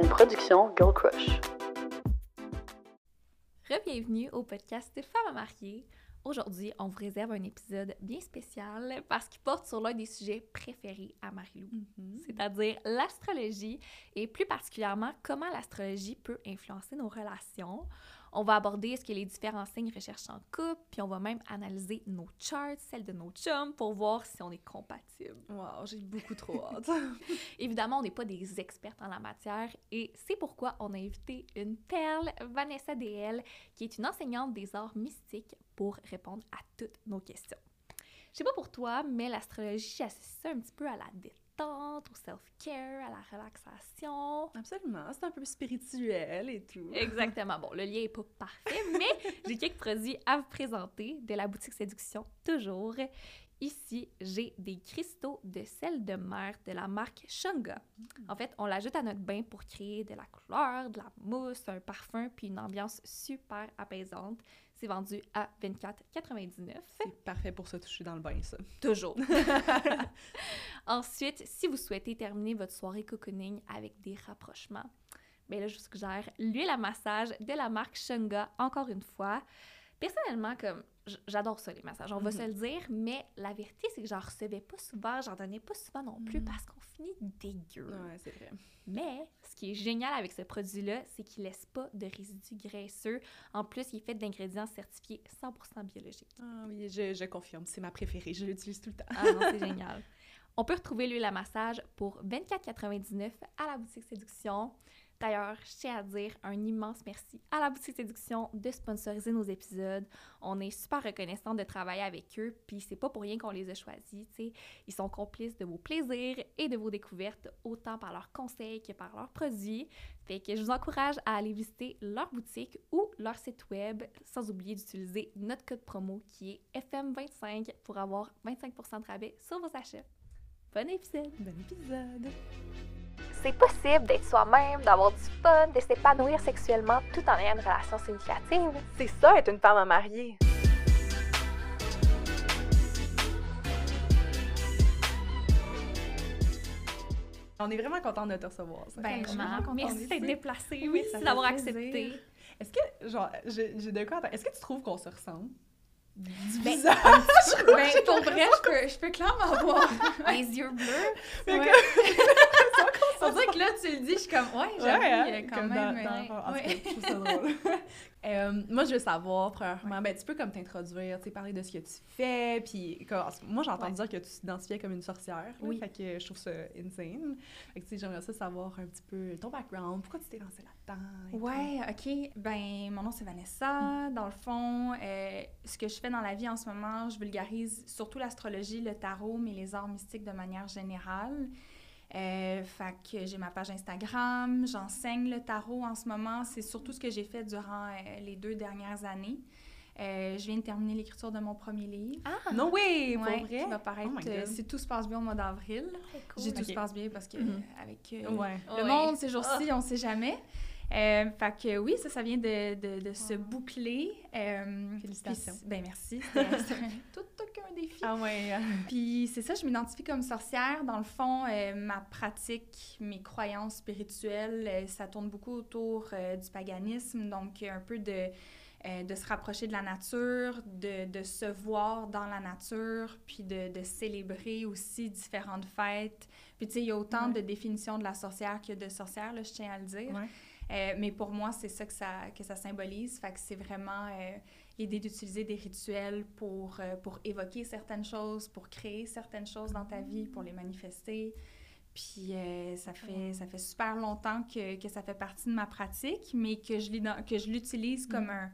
une production Girl Crush. Bienvenue au podcast Femmes mariées. Aujourd'hui, on vous réserve un épisode bien spécial parce qu'il porte sur l'un des sujets préférés à Marie-Lou, Mm-hmm. c'est-à-dire l'astrologie et plus particulièrement comment l'astrologie peut influencer nos relations. On va aborder ce que les différents signes recherchent en couple, puis on va même analyser nos charts, celles de nos chums, pour voir si on est compatibles. Wow, j'ai beaucoup trop hâte. Évidemment, on n'est pas des expertes en la matière et c'est pourquoi on a invité une perle, Vanessa DL, qui est une enseignante des arts mystiques pour répondre à toutes nos questions. Je sais pas pour toi, mais l'astrologie, j'associe ça un petit peu à la au self-care, à la relaxation. Absolument, c'est un peu spirituel et tout. Exactement. Bon, le lien est pas parfait, mais j'ai quelques produits à vous présenter de la boutique Séduction, toujours. Ici, j'ai des cristaux de sel de mer de la marque Shunga. En fait, on l'ajoute à notre bain pour créer de la couleur, de la mousse, un parfum, puis une ambiance super apaisante. C'est vendu à 24,99. C'est parfait pour se toucher dans le bain, ça. Toujours. Ensuite, si vous souhaitez terminer votre soirée cocooning avec des rapprochements, bien là, je vous suggère l'huile à massage de la marque Shunga, encore une fois. Personnellement, comme j'adore ça, les massages, on va Mhm. se le dire, mais la vérité, c'est que j'en recevais pas souvent, j'en donnais pas souvent non plus Mhm. parce qu'on finit dégueu. Ouais, c'est vrai. Mais ce qui est génial avec ce produit-là, c'est qu'il laisse pas de résidus graisseux. En plus, il est fait d'ingrédients certifiés 100% biologiques. Ah oui, je, je confirme, c'est ma préférée, je l'utilise tout le temps. Ah non, c'est génial. On peut retrouver l'huile à massage pour 24,99 à la boutique Séduction. D'ailleurs, je tiens à dire un immense merci à la boutique Séduction de sponsoriser nos épisodes. On est super reconnaissant de travailler avec eux, puis c'est pas pour rien qu'on les a choisis. Ils sont complices de vos plaisirs et de vos découvertes, autant par leurs conseils que par leurs produits. Fait que je vous encourage à aller visiter leur boutique ou leur site web, sans oublier d'utiliser notre code promo qui est FM25 pour avoir 25% de rabais sur vos achats. Bon épisode! Bon épisode! C'est possible d'être soi-même, d'avoir du fun, de s'épanouir sexuellement tout en ayant une relation significative. C'est ça, être une femme à marier. On est vraiment content de te recevoir. ça. Ben, vraiment, merci d'être d'être ici. déplacé, Oui, d'avoir accepté. Est-ce que, genre, j'ai de quoi attendre. Est-ce que tu trouves qu'on se ressemble? Du Ben, visage? Ben, pour vrai, je peux, je peux clairement voir. Les yeux bleus. Mais Ouais. On dirait que là, tu le dis, je suis comme, ouais, j'avoue, Ouais, hein, quand comme même. dans- euh, dans- en tout ouais. cas, je trouve ça drôle. Euh, moi, je veux savoir, premièrement, ben, tu peux comme t'introduire, tu sais, parler de ce que tu fais, puis moi, j'ai entendu Ouais. dire que tu t'identifiais comme une sorcière, là, Oui. fait que je trouve ça insane. Fait que, tu sais, j'aimerais ça savoir un petit peu ton background, pourquoi tu t'es lancée là-dedans. tout. Ouais, ok. Ben, mon nom c'est Vanessa. Dans le fond, euh, ce que je fais dans la vie en ce moment, je vulgarise surtout l'astrologie, le tarot, mais les arts mystiques de manière générale. Euh, fait que j'ai ma page Instagram, j'enseigne le tarot en ce moment. C'est surtout ce que j'ai fait durant euh, les deux dernières années. Euh, je viens de terminer l'écriture de mon premier livre. Ah! Non, oui, pour Ouais, vrai? qui va paraître Oh euh, si tout se passe bien au mois d'avril. cool. J'ai tout se passe bien parce que Mhm. euh, avec euh, Ouais. le Ouais. monde ces jours-ci, on sait jamais. Euh, fait que oui, ça, ça vient de, de, de se boucler. Euh, Félicitations. ben merci. C'était tout aucun défi. Ah ouais. Puis c'est ça, je m'identifie comme sorcière. Dans le fond, euh, ma pratique, mes croyances spirituelles, euh, ça tourne beaucoup autour du paganisme. Donc, un peu de, euh, de se rapprocher de la nature, de, de se voir dans la nature, puis de, de célébrer aussi différentes fêtes. Puis, tu sais, il y a autant Ouais. de définitions de la sorcière que de sorcière, là, je tiens à le dire. Ouais. Euh, mais pour moi, c'est ça que ça, que ça symbolise. Fait que c'est vraiment euh, l'idée d'utiliser des rituels pour, euh, pour évoquer certaines choses, pour créer certaines choses dans ta vie, pour les manifester. Puis ça, fait, ça fait super longtemps que, que ça fait partie de ma pratique, mais que je, l'ident- que je l'utilise comme un,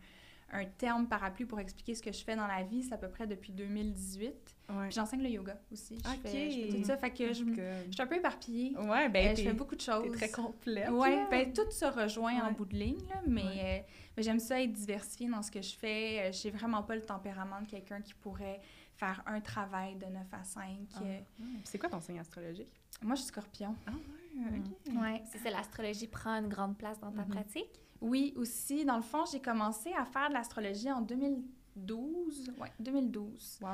un terme parapluie pour expliquer ce que je fais dans la vie. C'est à peu près depuis 2018. Ouais. Puis j'enseigne le yoga aussi. Je, Ok. fais, je fais tout ça. Fait que je, je suis un peu éparpillée. Ouais, Euh, ben, je fais beaucoup de choses. très complète. Oui, là. ben, tout se rejoint en bout de ligne, là, mais, Ouais. euh, mais j'aime ça être diversifiée dans ce que je fais. Euh, J'ai vraiment pas le tempérament de quelqu'un qui pourrait faire un travail de 9 à 5. Ah. Euh, C'est quoi ton signe astrologique? Moi, je suis scorpion. Ah ouais, ok. Ouais. C'est ça, l'astrologie prend une grande place dans ta Mhm. pratique. Oui, aussi, dans le fond, j'ai commencé à faire de l'astrologie en 2012. Oui, 2012. Wow.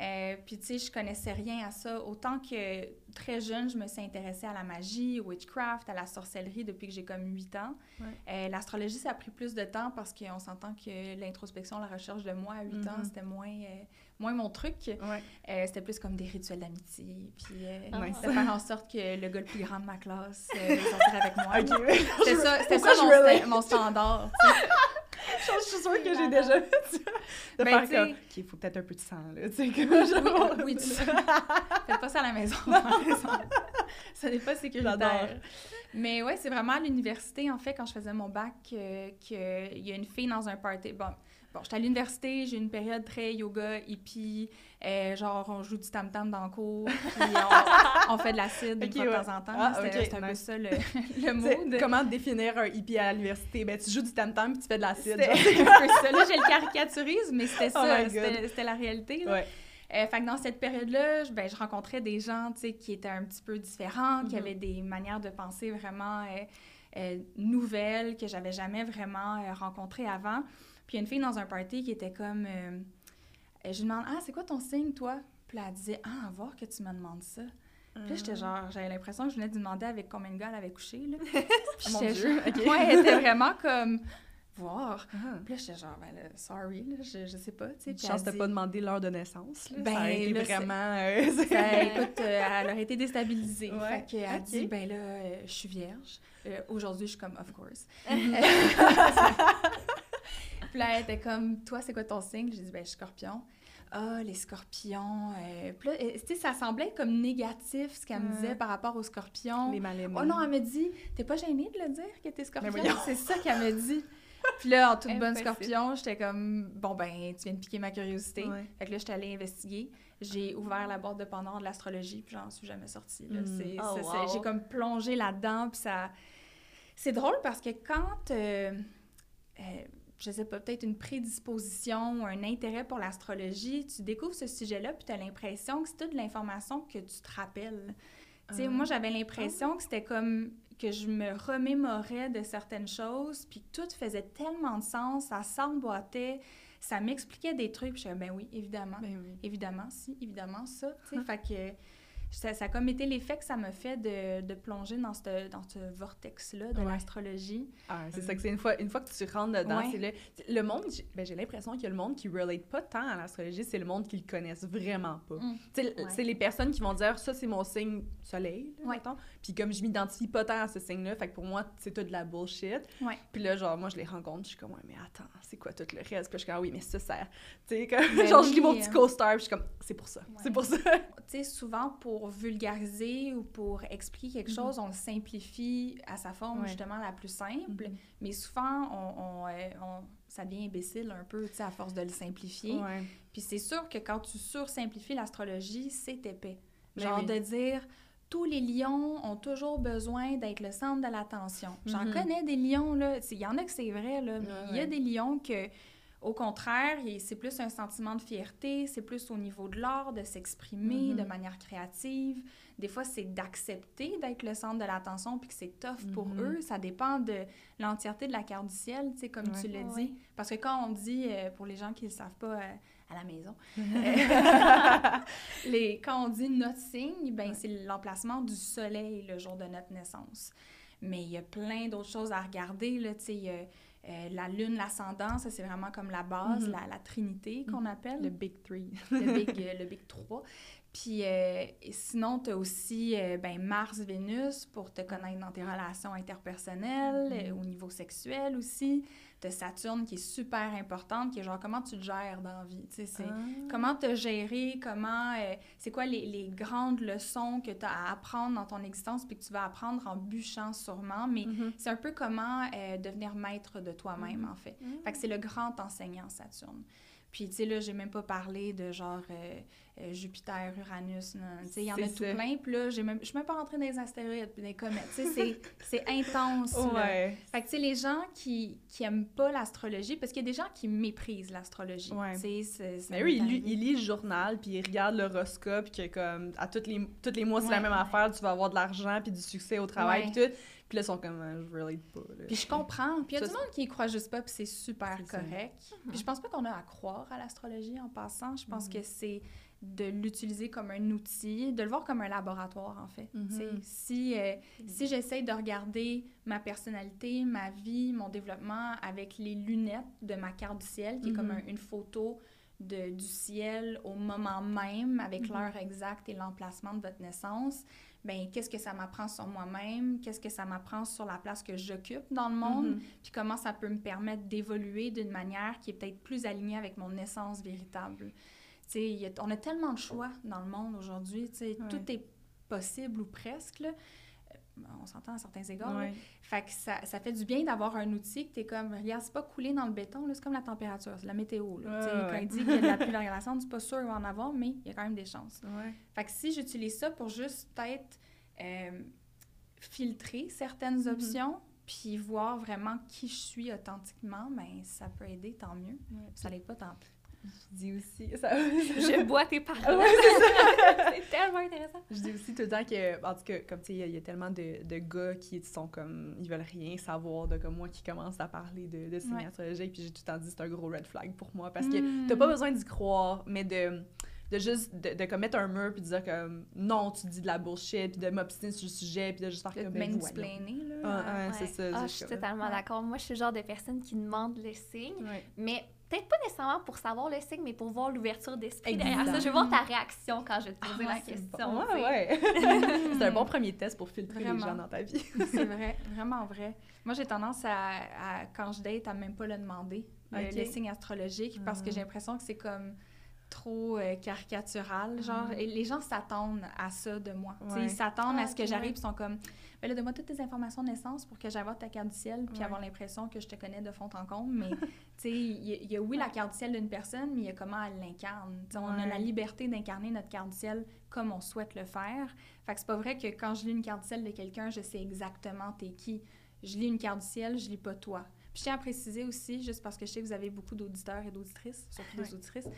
Euh, puis, tu sais, je connaissais rien à ça. Autant que très jeune, je me suis intéressée à la magie, au witchcraft, à la sorcellerie depuis que j'ai comme 8 ans. Ouais. Euh, L'astrologie, ça a pris plus de temps parce qu'on s'entend que l'introspection, la recherche de moi à 8 ans, Mhm. c'était moins, euh, moins mon truc. Ouais. Euh, c'était plus comme des rituels d'amitié. Puis, euh, Ah. De faire en sorte que le gars le plus grand de ma classe euh, sortir avec moi. Ok, C'était ça, c'était mon, sta- mon standard. je suis sûre que j'ai déjà fait ça. De Ben, faire comme, OK, il faut peut-être un peu de sang, là, tu sais, comme genre... Oui, tu Faites pas ça à la maison. par exemple. ça n'est pas sécuritaire. J'adore. Mais ouais, c'est vraiment à l'université, en fait, quand je faisais mon bac, euh, qu'il y a une fille dans un party. Bon, bon j'étais à l'université, j'ai une période très yoga, hippie, euh, genre on joue du tam-tam dans le cours, puis on, on fait de l'acide de ouais. temps en temps. Ah, C'était un peu ça le, le mood. Comment définir un hippie à l'université? Ben, tu joues du tam-tam puis tu fais de l'acide. Un peu ça. Là, j'ai le caricaturisme, mais c'était Oh ça, c'était la réalité. là. Ouais. Euh, fait que dans cette période-là, je, ben, je rencontrais des gens, qui étaient un petit peu différents, qui Mhm. avaient des manières de penser vraiment euh, nouvelles, que j'avais jamais vraiment rencontrées avant. Puis il y a une fille dans un party qui était comme... euh, je lui demande « Ah, c'est quoi ton signe, toi? » Puis là, elle disait « Ah, à voir que tu me demandes ça. » Puis là, j'étais genre... J'avais l'impression que je venais de lui demander avec combien de gars elle avait couché, là. Puis Mon j'étais Dieu. Ouais, elle était vraiment comme... Voir. Ah. Puis là, j'étais genre, ben là, sorry, là, je, je sais pas, tu sais. Chance elle de dit- pas demander l'heure de naissance. Là. Ben, ça été là, c'est- vraiment... euh, Ben, écoute, euh, elle aurait été déstabilisée. Ouais, Fait qu'elle dit, ben là, euh, je suis vierge. Aujourd'hui, je suis comme, of course. Puis là, elle était comme, toi, c'est quoi ton signe? J'ai dit, ben, je suis scorpion. Ah, les scorpions. euh, Puis là, tu sais, ça semblait comme négatif ce qu'elle me disait par rapport aux scorpions. Les mal-aimés. Oh non, elle me dit, t'es pas gênée de le dire que t'es scorpion? C'est ça qu'elle me dit. Puis là, en toute bonne scorpion, j'étais comme, bon, ben, tu viens de piquer ma curiosité. Ouais. Fait que là, j'étais allée investiguer. J'ai ouvert la boîte de Pandore de l'astrologie, puis j'en suis jamais sortie. Mm. C'est- Oh, wow. J'ai comme plongé là-dedans, puis ça... C'est drôle parce que quand... euh, euh, je sais pas, peut-être une prédisposition ou un intérêt pour l'astrologie, tu découvres ce sujet-là, puis tu as l'impression que c'est toute l'information que tu te rappelles. Tu sais, Ah. moi, j'avais l'impression que c'était comme que je me remémorais de certaines choses, puis tout faisait tellement de sens, ça s'emboîtait, ça m'expliquait des trucs, puis je disais, ben oui, évidemment, Ben oui. évidemment, si, évidemment, ça, tu sais, fait que ça, ça a comme été l'effet que ça me fait de, de plonger dans ce, dans ce vortex-là de Ouais. l'astrologie. Ah, c'est ça que c'est une fois, une fois que tu rentres dedans, Ouais. c'est le, le monde, j'ai ben, j'ai l'impression que le monde qui relate pas tant à l'astrologie, c'est le monde qui le connaissent vraiment pas. Mm. Ouais. C'est les personnes qui vont dire ça c'est mon signe soleil, là. Puis comme je m'identifie pas tant à ce signe-là, fait que pour moi c'est tout de la bullshit. Puis là genre moi je les rencontre, je suis comme ouais mais attends, c'est quoi tout le reste? Puis je suis comme ah oui mais ça sert. Tu sais comme Ben genre je lis mon petit hein. co-star, je suis comme c'est pour ça, c'est pour ça. Tu sais, souvent, pour vulgariser ou pour expliquer quelque Mhm. chose, on le simplifie à sa forme, Ouais. justement, la plus simple. Mhm. Mais souvent, on, on, euh, on- ça devient imbécile un peu, tu sais, à force de le simplifier. Ouais. Puis c'est sûr que quand tu sursimplifies l'astrologie, c'est épais. Ben Genre oui. de dire tous les lions ont toujours besoin d'être le centre de l'attention. J'en Mhm. connais des lions là, il y en a que c'est vrai là, mais Ouais, il y a ouais. des lions que au contraire, c'est plus un sentiment de fierté, c'est plus au niveau de l'art de s'exprimer Mhm. de manière créative. Des fois, c'est d'accepter d'être le centre de l'attention puis que c'est tough pour Mhm. eux. Ça dépend de l'entièreté de la carte du ciel, tu sais, comme Ouais. tu l'as Ouais. dit. Parce que quand on dit, euh, pour les gens qui ne le savent pas euh, à la maison, les, quand on dit notre signe, ben, Ouais. c'est l'emplacement du soleil le jour de notre naissance. Mais il y a plein d'autres choses à regarder. Là, tu sais, euh, la lune, l'ascendant, ça c'est vraiment comme la base, Mhm. la, la trinité qu'on appelle, Le big three. le, big, euh, le big 3. Puis euh, sinon, tu as aussi euh, ben, Mars-Vénus pour te connaître dans tes relations interpersonnelles, euh, au niveau sexuel aussi. As Saturne qui est super importante, qui est genre comment tu te gères dans la vie? Tu sais, c'est Ah. comment te gérer, comment... euh, c'est quoi les, les grandes leçons que tu as à apprendre dans ton existence puis que tu vas apprendre en bûchant sûrement. Mais Mhm. c'est un peu comment euh, devenir maître de toi-même, Mhm. en fait. Fait que c'est le grand enseignant, Saturne. Puis, tu sais, là, j'ai même pas parlé de genre euh, euh, Jupiter, Uranus. non. Tu sais, il y en a tout ça. plein. Puis là, j'ai même- je suis même pas rentrée dans les astéroïdes puis dans les comètes. Tu sais, c'est- intense. là. Ouais. Fait que, tu sais, les gens qui, qui aiment pas l'astrologie, parce qu'il y a des gens qui méprisent l'astrologie. Ouais. Tu sais, Mais oui, il, il lit le journal, puis il regarde l'horoscope, que comme à tous les, tous les mois, c'est la même affaire, tu vas avoir de l'argent, puis du succès au travail, puis tout. Puis là, ils sont comme, euh, je relate pas. là. Puis je comprends. Puis il y a Ça, du monde qui y croit juste pas, puis c'est super C'est ça. correct. Puis je pense pas qu'on a à croire à l'astrologie en passant. Je pense Mhm. que c'est de l'utiliser comme un outil, de le voir comme un laboratoire, en fait. Mhm. Si, euh, si j'essaye de regarder ma personnalité, ma vie, mon développement avec les lunettes de ma carte du ciel, qui est comme Mhm. un- une photo de, du ciel au moment même, avec Mhm. l'heure exacte et l'emplacement de votre naissance, ben qu'est-ce que ça m'apprend sur moi-même, qu'est-ce que ça m'apprend sur la place que j'occupe dans le monde, Mhm. puis comment ça peut me permettre d'évoluer d'une manière qui est peut-être plus alignée avec mon essence véritable? A- on a tellement de choix dans le monde aujourd'hui, tu sais, Ouais. tout est possible ou presque, là. On s'entend à certains égards. Ouais. Fait que ça, ça fait du bien d'avoir un outil que t'es comme, regarde, c'est pas coulé dans le béton, c'est comme la température, c'est la météo. Là. Tu Ouais, Quand il dit qu'il y a de la pluie dans la c'est pas sûr qu'il va en avoir, mais il y a quand même des chances. Fait que si j'utilise ça pour juste peut-être euh, filtrer certaines options, puis voir vraiment qui je suis authentiquement, ben ça peut aider, tant mieux. Ça l'est pas tant pis. Je dis aussi... Ça... Je bois tes paroles. Ouais, c'est tellement intéressant. Je dis aussi tout le temps que, en tout cas, comme tu sais, il y a- il y, a tellement de, de gars qui sont comme, ils veulent rien savoir de comme moi qui commence à parler de, de signes Ouais. astrologiques, puis j'ai tout le temps dit c'est un gros red flag pour moi parce que Mm. t'as pas besoin d'y croire, mais de, de juste, de, de comme mettre un mur puis de dire comme non, tu dis de la bullshit, puis de m'obstiner sur le sujet, puis de juste faire De comme ben, mansplainer, là. Ah, Ouais. c'est ça. Ah, je suis totalement Ouais. d'accord. Moi, je suis le genre de personne qui demande le signe, Ouais. mais peut-être pas nécessairement pour savoir le signe, mais pour voir l'ouverture d'esprit derrière ça. Je veux voir ta réaction quand je vais te poser Ah, la c'est question. Bon, ouais, ouais. c'est un bon premier test pour filtrer les gens dans ta vie. c'est vrai, vraiment vrai. Moi, j'ai tendance à, à- quand je date, à même pas le demander, le, Ok. le signe astrologique, parce que Ah. j'ai l'impression que c'est comme trop euh, caricatural. Genre, Ah. et les gens s'attendent à ça de moi. Ouais. Ils s'attendent Ah, à ce que j'arrive ils sont comme, là, donne-moi toutes tes informations de naissance pour que j'aille voir ta carte du ciel, puis Ouais. avoir l'impression que je te connais de fond en comble. Mais, tu sais, il y, a- il y a, oui, la carte du ciel d'une personne, mais il y a comment elle l'incarne. Tu sais, On a Ouais. la liberté d'incarner notre carte du ciel comme on souhaite le faire. Fait que c'est pas vrai que quand je lis une carte du ciel de quelqu'un, je sais exactement t'es qui. Je lis une carte du ciel, je lis pas toi. Puis je tiens à préciser aussi, juste parce que je sais que vous avez beaucoup d'auditeurs et d'auditrices, surtout des auditrices,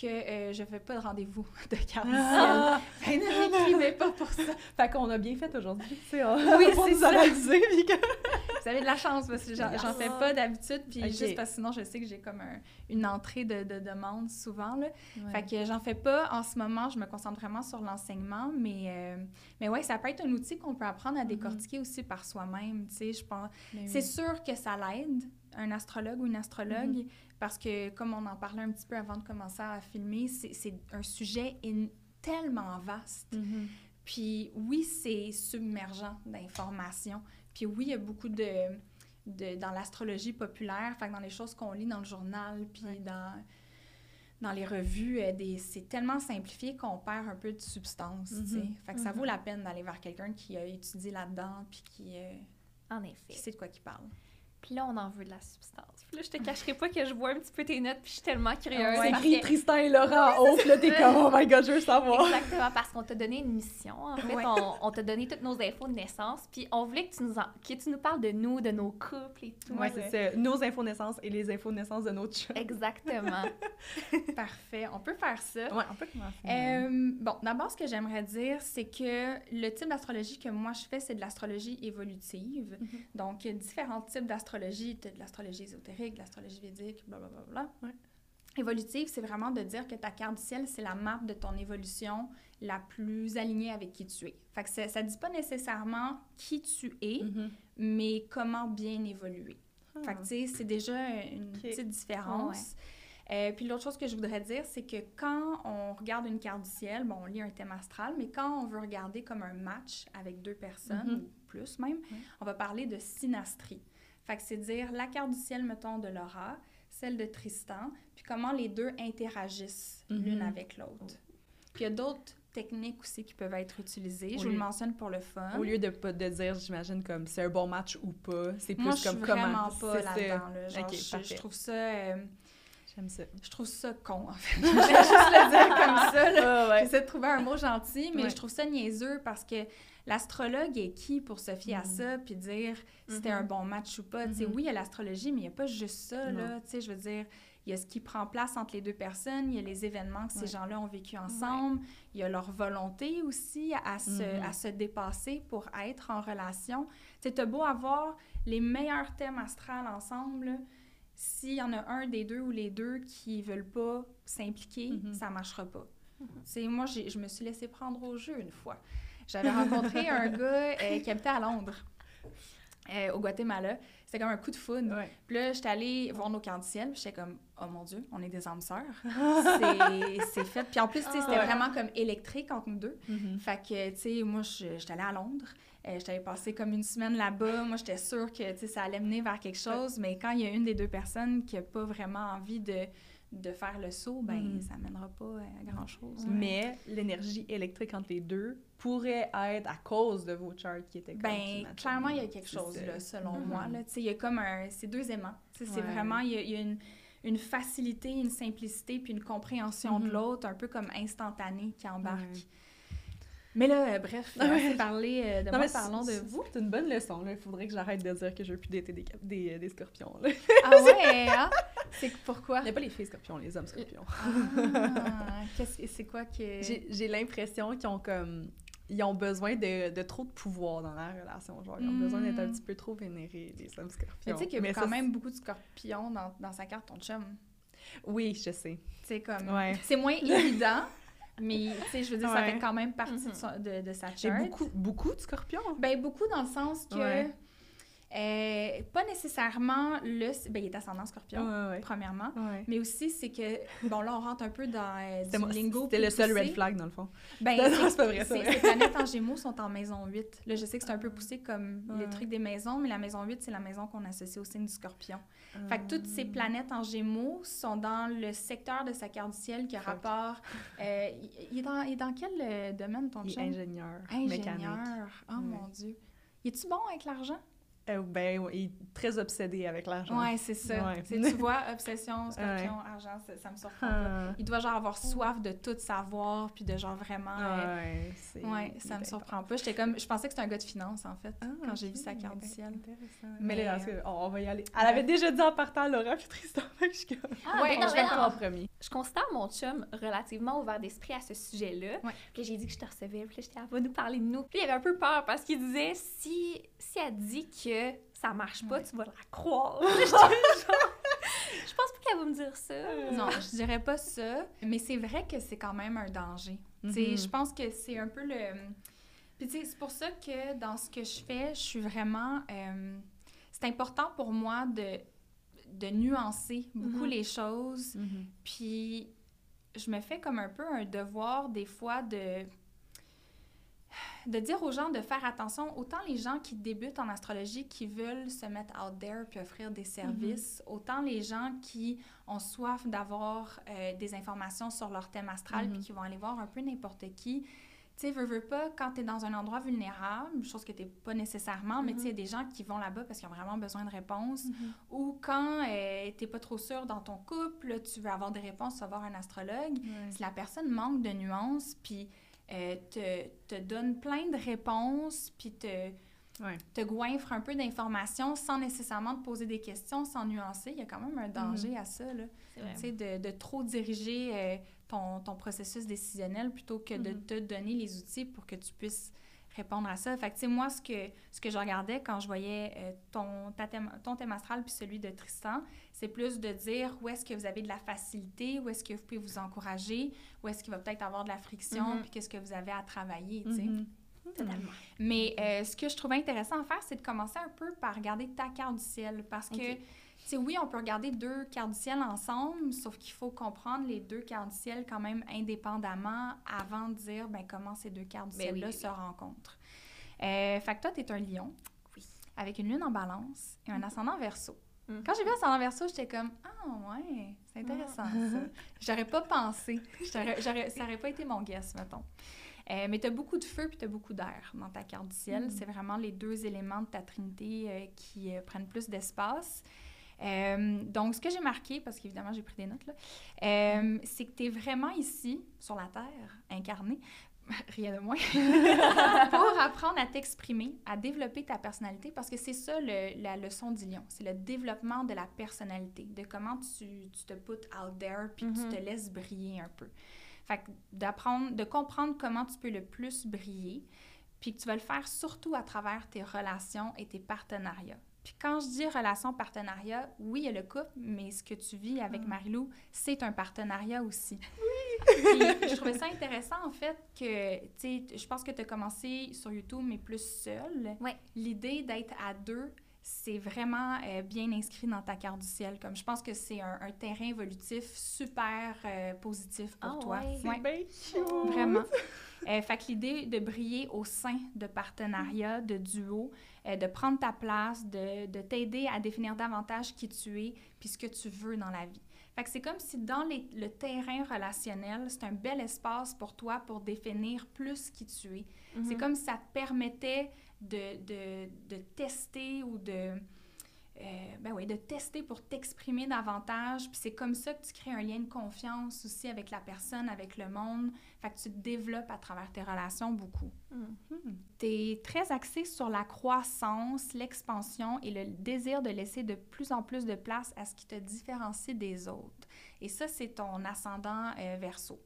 que euh, je fais pas de rendez-vous de carte. Ah! Ne m'écrivez pas pour ça. fait qu'on a bien fait aujourd'hui, tu sais, Oui, pour nous ça. analyser, que- Vous avez de la chance parce que j'en fais pas d'habitude, puis juste parce que sinon je sais que j'ai comme un- une entrée de, de demande souvent. Là. Ouais. Fait que j'en fais pas en ce moment, je me concentre vraiment sur l'enseignement, mais, euh, mais ouais, ça peut être un outil qu'on peut apprendre à décortiquer aussi par soi-même, tu sais, je pense. Oui. C'est sûr que ça l'aide, un astrologue ou une astrologue, parce que comme on en parlait un petit peu avant de commencer à filmer, c'est un sujet tellement vaste. Mhm. Puis oui, c'est submergent d'informations. Puis oui, il y a beaucoup de, de dans l'astrologie populaire, fait que dans les choses qu'on lit dans le journal, puis dans, dans les revues, euh, c'est tellement simplifié qu'on perd un peu de substance. Mhm. Fait que ça Mhm. vaut la peine d'aller vers quelqu'un qui a étudié là-dedans, puis qui, euh, En qui effet. sait de quoi il parle. Puis là, on en veut de la substance. Puis là, je te cacherai pas que je vois un petit peu tes notes, puis je suis tellement curieuse. C'est parce écrit que- Tristan et Laurent en haut, puis là, t'es comme, oh my god, je veux savoir. Exactement, parce qu'on t'a donné une mission. En fait, Ouais. on, on t'a donné toutes nos infos de naissance, puis on voulait que tu nous, en- que tu nous parles de nous, de nos couples et tout. Ouais, c'est ça. Nos infos naissance et les infos de naissance de notre chat. Exactement. Parfait, on peut faire ça. Ouais, on peut commencer. Euh, bon, d'abord, ce que j'aimerais dire, c'est que le type d'astrologie que moi je fais, c'est de l'astrologie évolutive. Mhm. Donc, il y a différents types d'astrologie. Tu as de l'astrologie ésotérique, de l'astrologie védique, blablabla. Ouais. Évolutive, c'est vraiment de dire que ta carte du ciel, c'est la map de ton évolution la plus alignée avec qui tu es. Fait que ça ne dit pas nécessairement qui tu es, Mhm. mais comment bien évoluer. Ah. Fait que, c'est déjà une petite différence. Euh, puis l'autre chose que je voudrais dire, c'est que quand on regarde une carte du ciel, bon, on lit un thème astral, mais quand on veut regarder comme un match avec deux personnes, Mhm. ou plus même, on va parler de synastrie. Fait que c'est dire la carte du ciel, mettons, de Laura, celle de Tristan, puis comment les deux interagissent Mhm. l'une avec l'autre. Puis il y a d'autres techniques aussi qui peuvent être utilisées. Au je vous le mentionne pour le fun. Au lieu de de dire, j'imagine, comme c'est un bon match ou pas, c'est plus Moi, je suis comme comment. vraiment pas là-dedans. Là. Genre, Ok, je- trouve ça... euh, J'aime ça. je trouve ça con, en fait. je vais juste le dire comme ça. ouais. J'essaie de trouver un mot gentil, mais Ouais. je trouve ça niaiseux parce que l'astrologue est qui pour se fier à Mhm. ça puis dire si c'était un bon match ou pas? Mhm. Oui, il y a l'astrologie, mais il n'y a pas juste ça. Là. Je veux dire, il y a ce qui prend place entre les deux personnes, il y a les événements que Ouais. ces gens-là ont vécu ensemble, il y a leur volonté aussi à se, Mhm. à se dépasser pour être en relation. T'as beau avoir les meilleurs thèmes astrales ensemble, s'il y en a un des deux ou les deux qui veulent pas s'impliquer, Mhm. ça marchera pas. C'est moi, je me suis laissée prendre au jeu une fois. J'avais rencontré un gars euh, qui habitait à Londres, euh, au Guatemala. C'était comme un coup de foudre. Ouais. Puis là, j'étais allée voir nos camps ciel. J'étais comme, oh mon Dieu, on est des âmes sœurs. C'est- fait. Puis en plus, c'était Ah ouais. vraiment comme électrique entre nous deux. Mhm. Fait que, tu sais, moi, je- j'étais allée à Londres. Euh, j'étais passer comme une semaine là-bas. Moi, j'étais sûre que, tu sais, ça allait mener vers quelque chose. Mais quand il y a une des deux personnes qui n'a pas vraiment envie de, de faire le saut, ben Mhm. ça mènera pas à grand-chose. Mais l'énergie électrique entre les deux pourrait être à cause de vos charts qui étaient comme Ben, clairement, il y a quelque chose, là, selon Mhm. moi. Là. Tu sais, il y a comme un... C'est deux aimants. C'est vraiment... Il y a, il y a une, une facilité, une simplicité, puis une compréhension de Mhm. l'autre, un peu comme instantanée qui embarque. Mais là, euh, bref, Ah ouais. assez parlé euh, de Non, moi, mais parlons de c'est- vous. C'est une bonne leçon. Là. Il faudrait que j'arrête de dire que je veux plus dater des, cap- des, des scorpions. Là. Ah ouais, hein? C'est pourquoi? Il n'y a pas les filles scorpions, les hommes scorpions. Ah, c'est quoi que J'ai l'impression qu'ils ont comme. Ils ont besoin de, de trop de pouvoir dans la relation. Genre, ils ont besoin d'être un Mm. petit peu trop vénérés, les hommes scorpions. Mais tu sais qu'il y a quand ça, même beaucoup de scorpions dans, dans sa carte, ton chum. Oui, je sais. C'est comme Ouais. c'est moins évident, mais tu sais je veux dire ça fait quand même partie de, Mhm. de, de sa J'ai charte. beaucoup, beaucoup de scorpions. Ben beaucoup dans le sens que Ouais. Euh, pas nécessairement le ben il est ascendant scorpion Ouais, ouais. premièrement, ouais. mais aussi c'est que bon là on rentre un peu dans euh, du moi- lingo C'était le seul red flag, dans le fond. Ben, Non, c'est- pas vrai, vrai. Ces planètes en Gémeaux sont en maison 8. Là, je sais que c'est un peu poussé comme les trucs des maisons, mais la maison 8, c'est la maison qu'on associe au signe du scorpion. Fait que toutes ces planètes en Gémeaux sont dans le secteur de sa carte du ciel qui a Fuck. rapport. euh, il, est dans, il est dans quel euh, domaine ton est chum? ingénieur, mécanique. Ingénieur. Oh mon Dieu. Il est-tu bon avec l'argent? Euh, ben, il est très obsédé avec l'argent. Ouais, c'est ça. Ouais. C'est- Tu vois, obsession, scorpion, argent, ça, ça me surprend pas. Ah. Il doit genre avoir soif de tout savoir, puis de genre vraiment. euh, Ouais, c'est- Ouais, ça me surprend pas. J'étais comme, je pensais que c'était un gars de finance en fait, Ah, quand j'ai vu sa carte du ciel. intéressant. Mais- Mais là, parce que- oh, on va y aller. Elle avait déjà dit en partant Laura puis Tristan, je suis comme... Ah, Ouais, ben non, je ben vais en premier. Je considère mon chum relativement ouvert d'esprit à ce sujet-là. Ouais. Puis j'ai dit que je te recevais, puis là, j'étais, elle va nous parler de nous. Puis il avait un peu peur parce qu'il disait, si, si elle dit que ça marche pas, Ouais. tu vas la croire. Je pense pas qu'elle va me dire ça. Non, je dirais pas ça, mais c'est vrai que c'est quand même un danger. Tu sais, Mhm. Je pense que c'est un peu le. Puis tu sais, c'est pour ça que dans ce que je fais, je suis vraiment. euh, C'est important pour moi de, de nuancer beaucoup Mhm. les choses. Puis je me fais comme un peu un devoir des fois de de dire aux gens de faire attention, autant les gens qui débutent en astrologie, qui veulent se mettre out there puis offrir des services, autant les gens qui ont soif d'avoir euh, des informations sur leur thème astral Mhm. puis qui vont aller voir un peu n'importe qui. Tu sais, veux, veux pas, quand tu es dans un endroit vulnérable, chose que tu pas nécessairement, mais tu sais, il y a des gens qui vont là-bas parce qu'ils ont vraiment besoin de réponses. Ou quand euh, t'es pas trop sûr dans ton couple, tu veux avoir des réponses, tu vas voir un astrologue. Si la personne manque de nuances, puis euh, te, te donne plein de réponses, puis te, Ouais. te goinfre un peu d'informations sans nécessairement te poser des questions, sans nuancer, il y a quand même un danger à ça, là. Tu sais, de, de trop diriger euh, ton, ton processus décisionnel plutôt que de Mhm. te donner les outils pour que tu puisses répondre à ça. Fait que, tu sais, moi, ce que, ce que je regardais quand je voyais euh, ton, ta thème, ton thème astral puis celui de Tristan, c'est plus de dire où est-ce que vous avez de la facilité, où est-ce que vous pouvez vous encourager, où est-ce qu'il va peut-être avoir de la friction, Mhm. puis qu'est-ce que vous avez à travailler, tu sais. Mhm. Totalement. Mais euh, ce que je trouvais intéressant à faire, c'est de commencer un peu par regarder ta carte du ciel. Parce que, sais, oui, on peut regarder deux cartes du ciel ensemble, sauf qu'il faut comprendre les deux cartes du ciel quand même indépendamment avant de dire ben, comment ces deux cartes du Ben ciel-là oui, oui, se rencontrent. Euh, fait que toi, tu es un lion, Oui. avec une lune en balance et un ascendant verso. Mhm. Quand j'ai vu ascendant verso, j'étais comme Ah, ouais, c'est intéressant ça. J'aurais pas pensé. J'aurais- ça aurait pas été mon guess, mettons. Euh, mais tu as beaucoup de feu puis tu as beaucoup d'air dans ta carte du ciel. C'est vraiment les deux éléments de ta trinité euh, qui euh, prennent plus d'espace. Euh, donc, ce que j'ai marqué, parce qu'évidemment, j'ai pris des notes, là, euh, c'est que tu es vraiment ici, sur la Terre, incarné, rien de moins, pour apprendre à t'exprimer, à développer ta personnalité, parce que c'est ça le- la leçon du lion. C'est le développement de la personnalité, de comment tu, tu te put out there, puis Mhm. tu te laisses briller un peu. Fait que d'apprendre, de comprendre comment tu peux le plus briller, puis que tu vas le faire surtout à travers tes relations et tes partenariats. Puis quand je dis relation partenariat, oui, il y a le couple, mais ce que tu vis avec Marilou, c'est un partenariat aussi. Oui! Puis je trouvais ça intéressant, en fait, que, tu sais, je pense que tu as commencé sur YouTube, mais plus seule. Ouais. L'idée d'être à deux, c'est vraiment euh, bien inscrit dans ta carte du ciel. Comme je pense que c'est un, un terrain évolutif super euh, positif pour Ah toi. ouais? Ouais. bien. Vraiment. Euh, fait que l'idée de briller au sein de partenariats, de duos, euh, de prendre ta place, de, de t'aider à définir davantage qui tu es puis ce que tu veux dans la vie. Fait que c'est comme si dans les- le terrain relationnel, c'est un bel espace pour toi pour définir plus qui tu es. C'est comme si ça te permettait de, de, de tester ou de... euh, ben oui, de tester pour t'exprimer davantage. Puis c'est comme ça que tu crées un lien de confiance aussi avec la personne, avec le monde. Fait que tu te développes à travers tes relations beaucoup. Tu es très axé sur la croissance, l'expansion et le désir de laisser de plus en plus de place à ce qui te différencie des autres. Et ça, c'est ton ascendant euh, verso.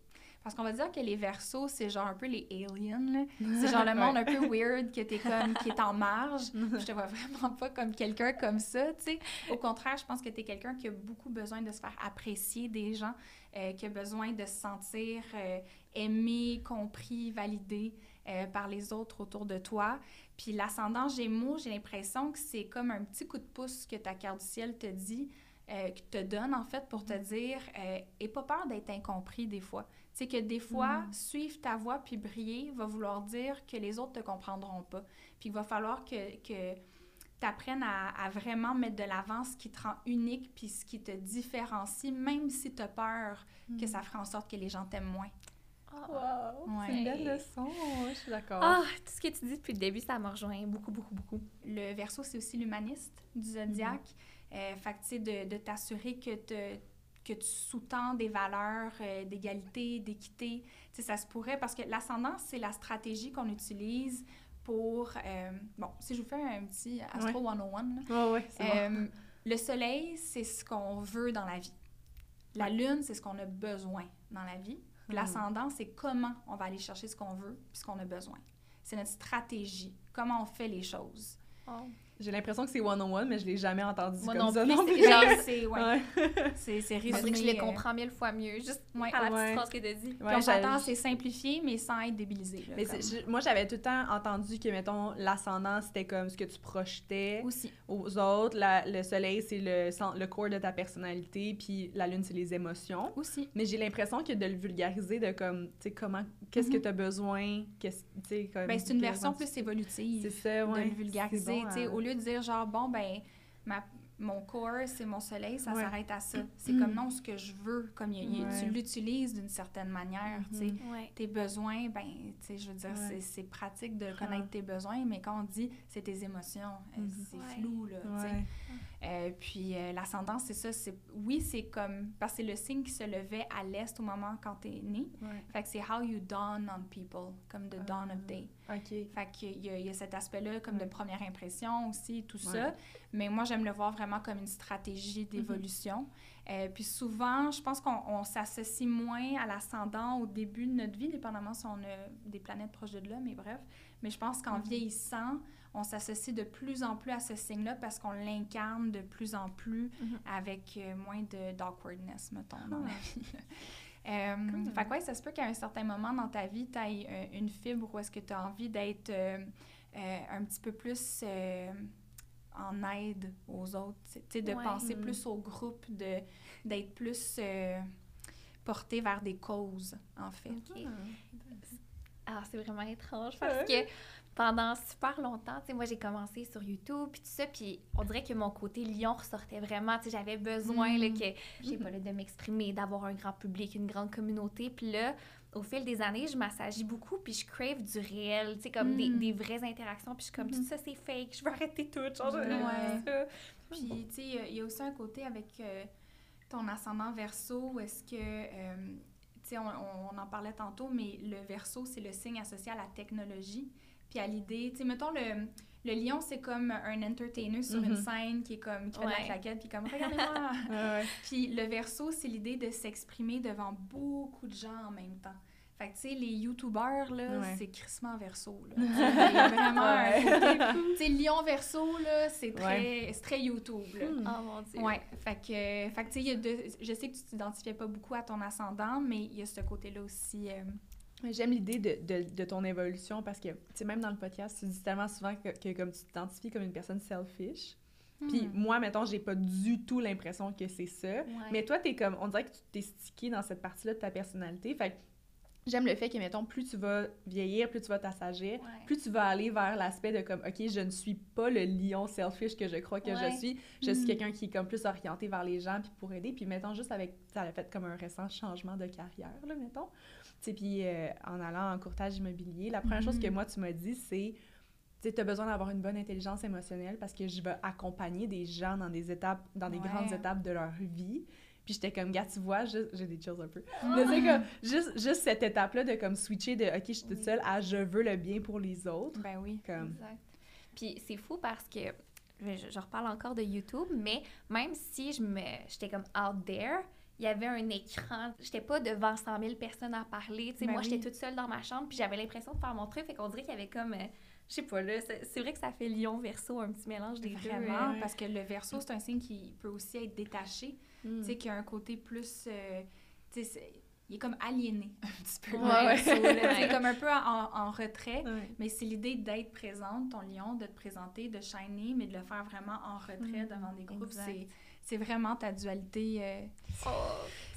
Parce qu'on va dire que les versos, c'est genre un peu les aliens. C'est genre le monde un peu weird que t'es comme, qui est en marge. Je te vois vraiment pas comme quelqu'un comme ça, tu sais. Au contraire, je pense que t'es quelqu'un qui a beaucoup besoin de se faire apprécier des gens, euh, qui a besoin de se sentir euh, aimé, compris, validé euh, par les autres autour de toi. Puis l'ascendant Gémeaux, j'ai l'impression que c'est comme un petit coup de pouce que ta carte du ciel te dit, euh, que te donne en fait pour te dire, euh, et pas peur d'être incompris des fois. Sais que des fois, suivre ta voix puis briller va vouloir dire que les autres te comprendront pas. Puis il va falloir que, que tu apprennes à, à vraiment mettre de l'avant ce qui te rend unique puis ce qui te différencie, même si tu as peur que ça fera en sorte que les gens t'aiment moins. Wow, Ouais. c'est une belle leçon, je suis d'accord. Ah, tout ce que tu dis depuis le début, ça m'a rejoint beaucoup, beaucoup, beaucoup. Le verso, c'est aussi l'humaniste du zodiaque. Euh, fait que, tu sais, de, de t'assurer que, te- que tu sous-tends des valeurs euh, d'égalité, d'équité. Tu sais, ça se pourrait parce que l'ascendant, c'est la stratégie qu'on utilise pour. euh, bon, si je vous fais un petit Astro 101, là. Ouais, ouais, bon. Euh, le soleil, c'est ce qu'on veut dans la vie. La lune, c'est ce qu'on a besoin dans la vie. Mhm. l'ascendant, c'est comment on va aller chercher ce qu'on veut puis ce qu'on a besoin. C'est notre stratégie, comment on fait les choses. J'ai l'impression que c'est one-on-one, mais je l'ai jamais entendu Moi comme non ça plus, non c'est plus. genre- c'est ouais, Ouais. c'est c'est résumé. que je les euh, comprends mille fois mieux, juste ouais. par la petite Ouais. phrase que tu dit. Ouais, j'avais- c'est simplifié, mais sans être débilisé. là, Mais comme. c'est- je- moi, j'avais tout le temps entendu que, mettons, l'ascendant, c'était comme ce que tu projetais Aussi. aux autres. La- le soleil, c'est le, le corps de ta personnalité, puis la lune, c'est les émotions. Aussi. Mais j'ai l'impression que de le vulgariser, de comme, tu sais, comment, qu'est-ce que Mhm. tu as besoin, qu'est-ce, tu sais, comme... Ben, c'est une version plus évolutive. C'est ça, ouais. de le vulgariser. Bon, tu sais, hein. Lieu de dire genre, bon, ben, ma, mon corps, c'est mon soleil, ça Ouais. s'arrête à ça. C'est Mm. comme non, ce que je veux, comme y y tu l'utilises d'une certaine manière. tu sais. Mhm. Ouais. Tes besoins, ben, tu sais, je veux dire, Ouais. c'est- c'est pratique de Ah. connaître tes besoins, mais quand on dit c'est tes émotions, euh, Mhm. c'est Ouais. flou, là, tu sais. Euh, puis euh, l'ascendant, c'est ça. c'est Oui, c'est comme. Parce que c'est le signe qui se levait à l'est au moment quand t'es né. Ouais. Fait que c'est how you dawn on people, comme the dawn of day. OK. Fait qu'il y, a- il y a cet aspect-là comme de première impression aussi, tout Ouais. ça. Mais moi, j'aime le voir vraiment comme une stratégie d'évolution. Euh, puis souvent, je pense qu'on on s'associe moins à l'ascendant au début de notre vie, dépendamment si on a des planètes proches de là, mais bref. Mais je pense qu'en Mhm. vieillissant, on s'associe de plus en plus à ce signe-là parce qu'on l'incarne de plus en plus Mhm. avec euh, moins de d'awkwardness, mettons, dans Ah. la vie. Euh, Cool. Fait que ouais, ça se peut qu'à un certain moment dans ta vie, tu aies une fibre où est-ce que tu as envie d'être euh, euh, un petit peu plus euh, en aide aux autres, de Ouais. penser Mhm. plus au groupe, d'être plus euh, porté vers des causes, en fait. Ok. Ah, c'est vraiment étrange parce que pendant super longtemps, tu sais, moi j'ai commencé sur YouTube puis tout ça, puis on dirait que mon côté lion ressortait vraiment, tu sais, j'avais besoin là, Mm. que, je sais pas, là, de m'exprimer, d'avoir un grand public, une grande communauté, puis là, au fil des années, je m'assagis beaucoup, puis je crave du réel, tu sais, comme des, Mm. des vraies interactions, puis je suis comme, tout ça c'est fake, je veux arrêter tout, veux Ouais. ça. Puis, tu sais, il y a- aussi un côté avec euh, ton ascendant verso où est-ce que, euh, tu sais, on, on en parlait tantôt, mais le verso, c'est le signe associé à la technologie, puis à l'idée, tu sais, mettons, le, le lion, c'est comme un entertainer sur une Mhm. scène qui est comme, qui fait de la claquette, puis comme, regardez-moi! Ouais, ouais. Puis le verso, c'est l'idée de s'exprimer devant beaucoup de gens en même temps. Fait que, tu sais, les youtubeurs, là, Ouais. c'est crissement verso, là. A vraiment un Ouais. côté... Tu sais, Lion verso, là, c'est très, c'est très YouTube, là. Hmm. Oh mon dieu. Ouais, fait que, fait que, tu sais, il y a deux- je sais que tu t'identifiais pas beaucoup à ton ascendant, mais il y a ce côté-là aussi. euh, J'aime l'idée de, de, de ton évolution parce que, tu sais, même dans le podcast, tu dis tellement souvent que, que comme tu t'identifies comme une personne selfish. Puis hmm. moi, mettons, j'ai pas du tout l'impression que c'est ça. Ouais. Mais toi, t'es comme, on dirait que tu t'es stické dans cette partie-là de ta personnalité. Fait que j'aime le fait que, mettons, plus tu vas vieillir, plus tu vas t'assagir, Ouais. plus tu vas aller vers l'aspect de comme, OK, je ne suis pas le lion selfish que je crois que Ouais. je suis. Je suis quelqu'un qui est comme plus orienté vers les gens puis pour aider. Puis mettons, juste avec, ça a fait comme un récent changement de carrière, là, mettons. Puis euh, en allant en courtage immobilier, la première chose que Mhm. moi, tu m'as dit, c'est, tu as besoin d'avoir une bonne intelligence émotionnelle parce que je vais accompagner des gens dans des étapes, dans des Ouais. grandes étapes de leur vie. Puis j'étais comme, gars, tu vois, j'ai des chills un peu. Ah. Mais c'est comme, juste, juste cette étape-là de comme switcher de, OK, je suis toute seule à je veux le bien pour les autres. Ben oui. Comme, Exact. Puis c'est fou parce que je, je reparle encore de YouTube, mais même si je me j'étais comme out there, il y avait un écran. J'étais pas devant 100 000 personnes à parler. Ben moi, oui. j'étais toute seule dans ma chambre, puis j'avais l'impression de faire mon truc. Fait qu'on dirait qu'il y avait comme. euh, je sais pas, là. C'est c'est vrai que ça fait lion verso, un petit mélange des deux. Vraiment, euh. parce que le verso, c'est un signe qui peut aussi être détaché. Mm. Tu sais, qui a un côté plus. euh, tu sais, c'est- il est comme aliéné un petit peu. Ouais, sais, comme un peu en, en retrait. Ouais. Mais c'est l'idée d'être présente, ton lion, de te présenter, de shiner, mais de le faire vraiment en retrait Mm, devant des groupes. C'est, c'est vraiment ta dualité euh, Oh,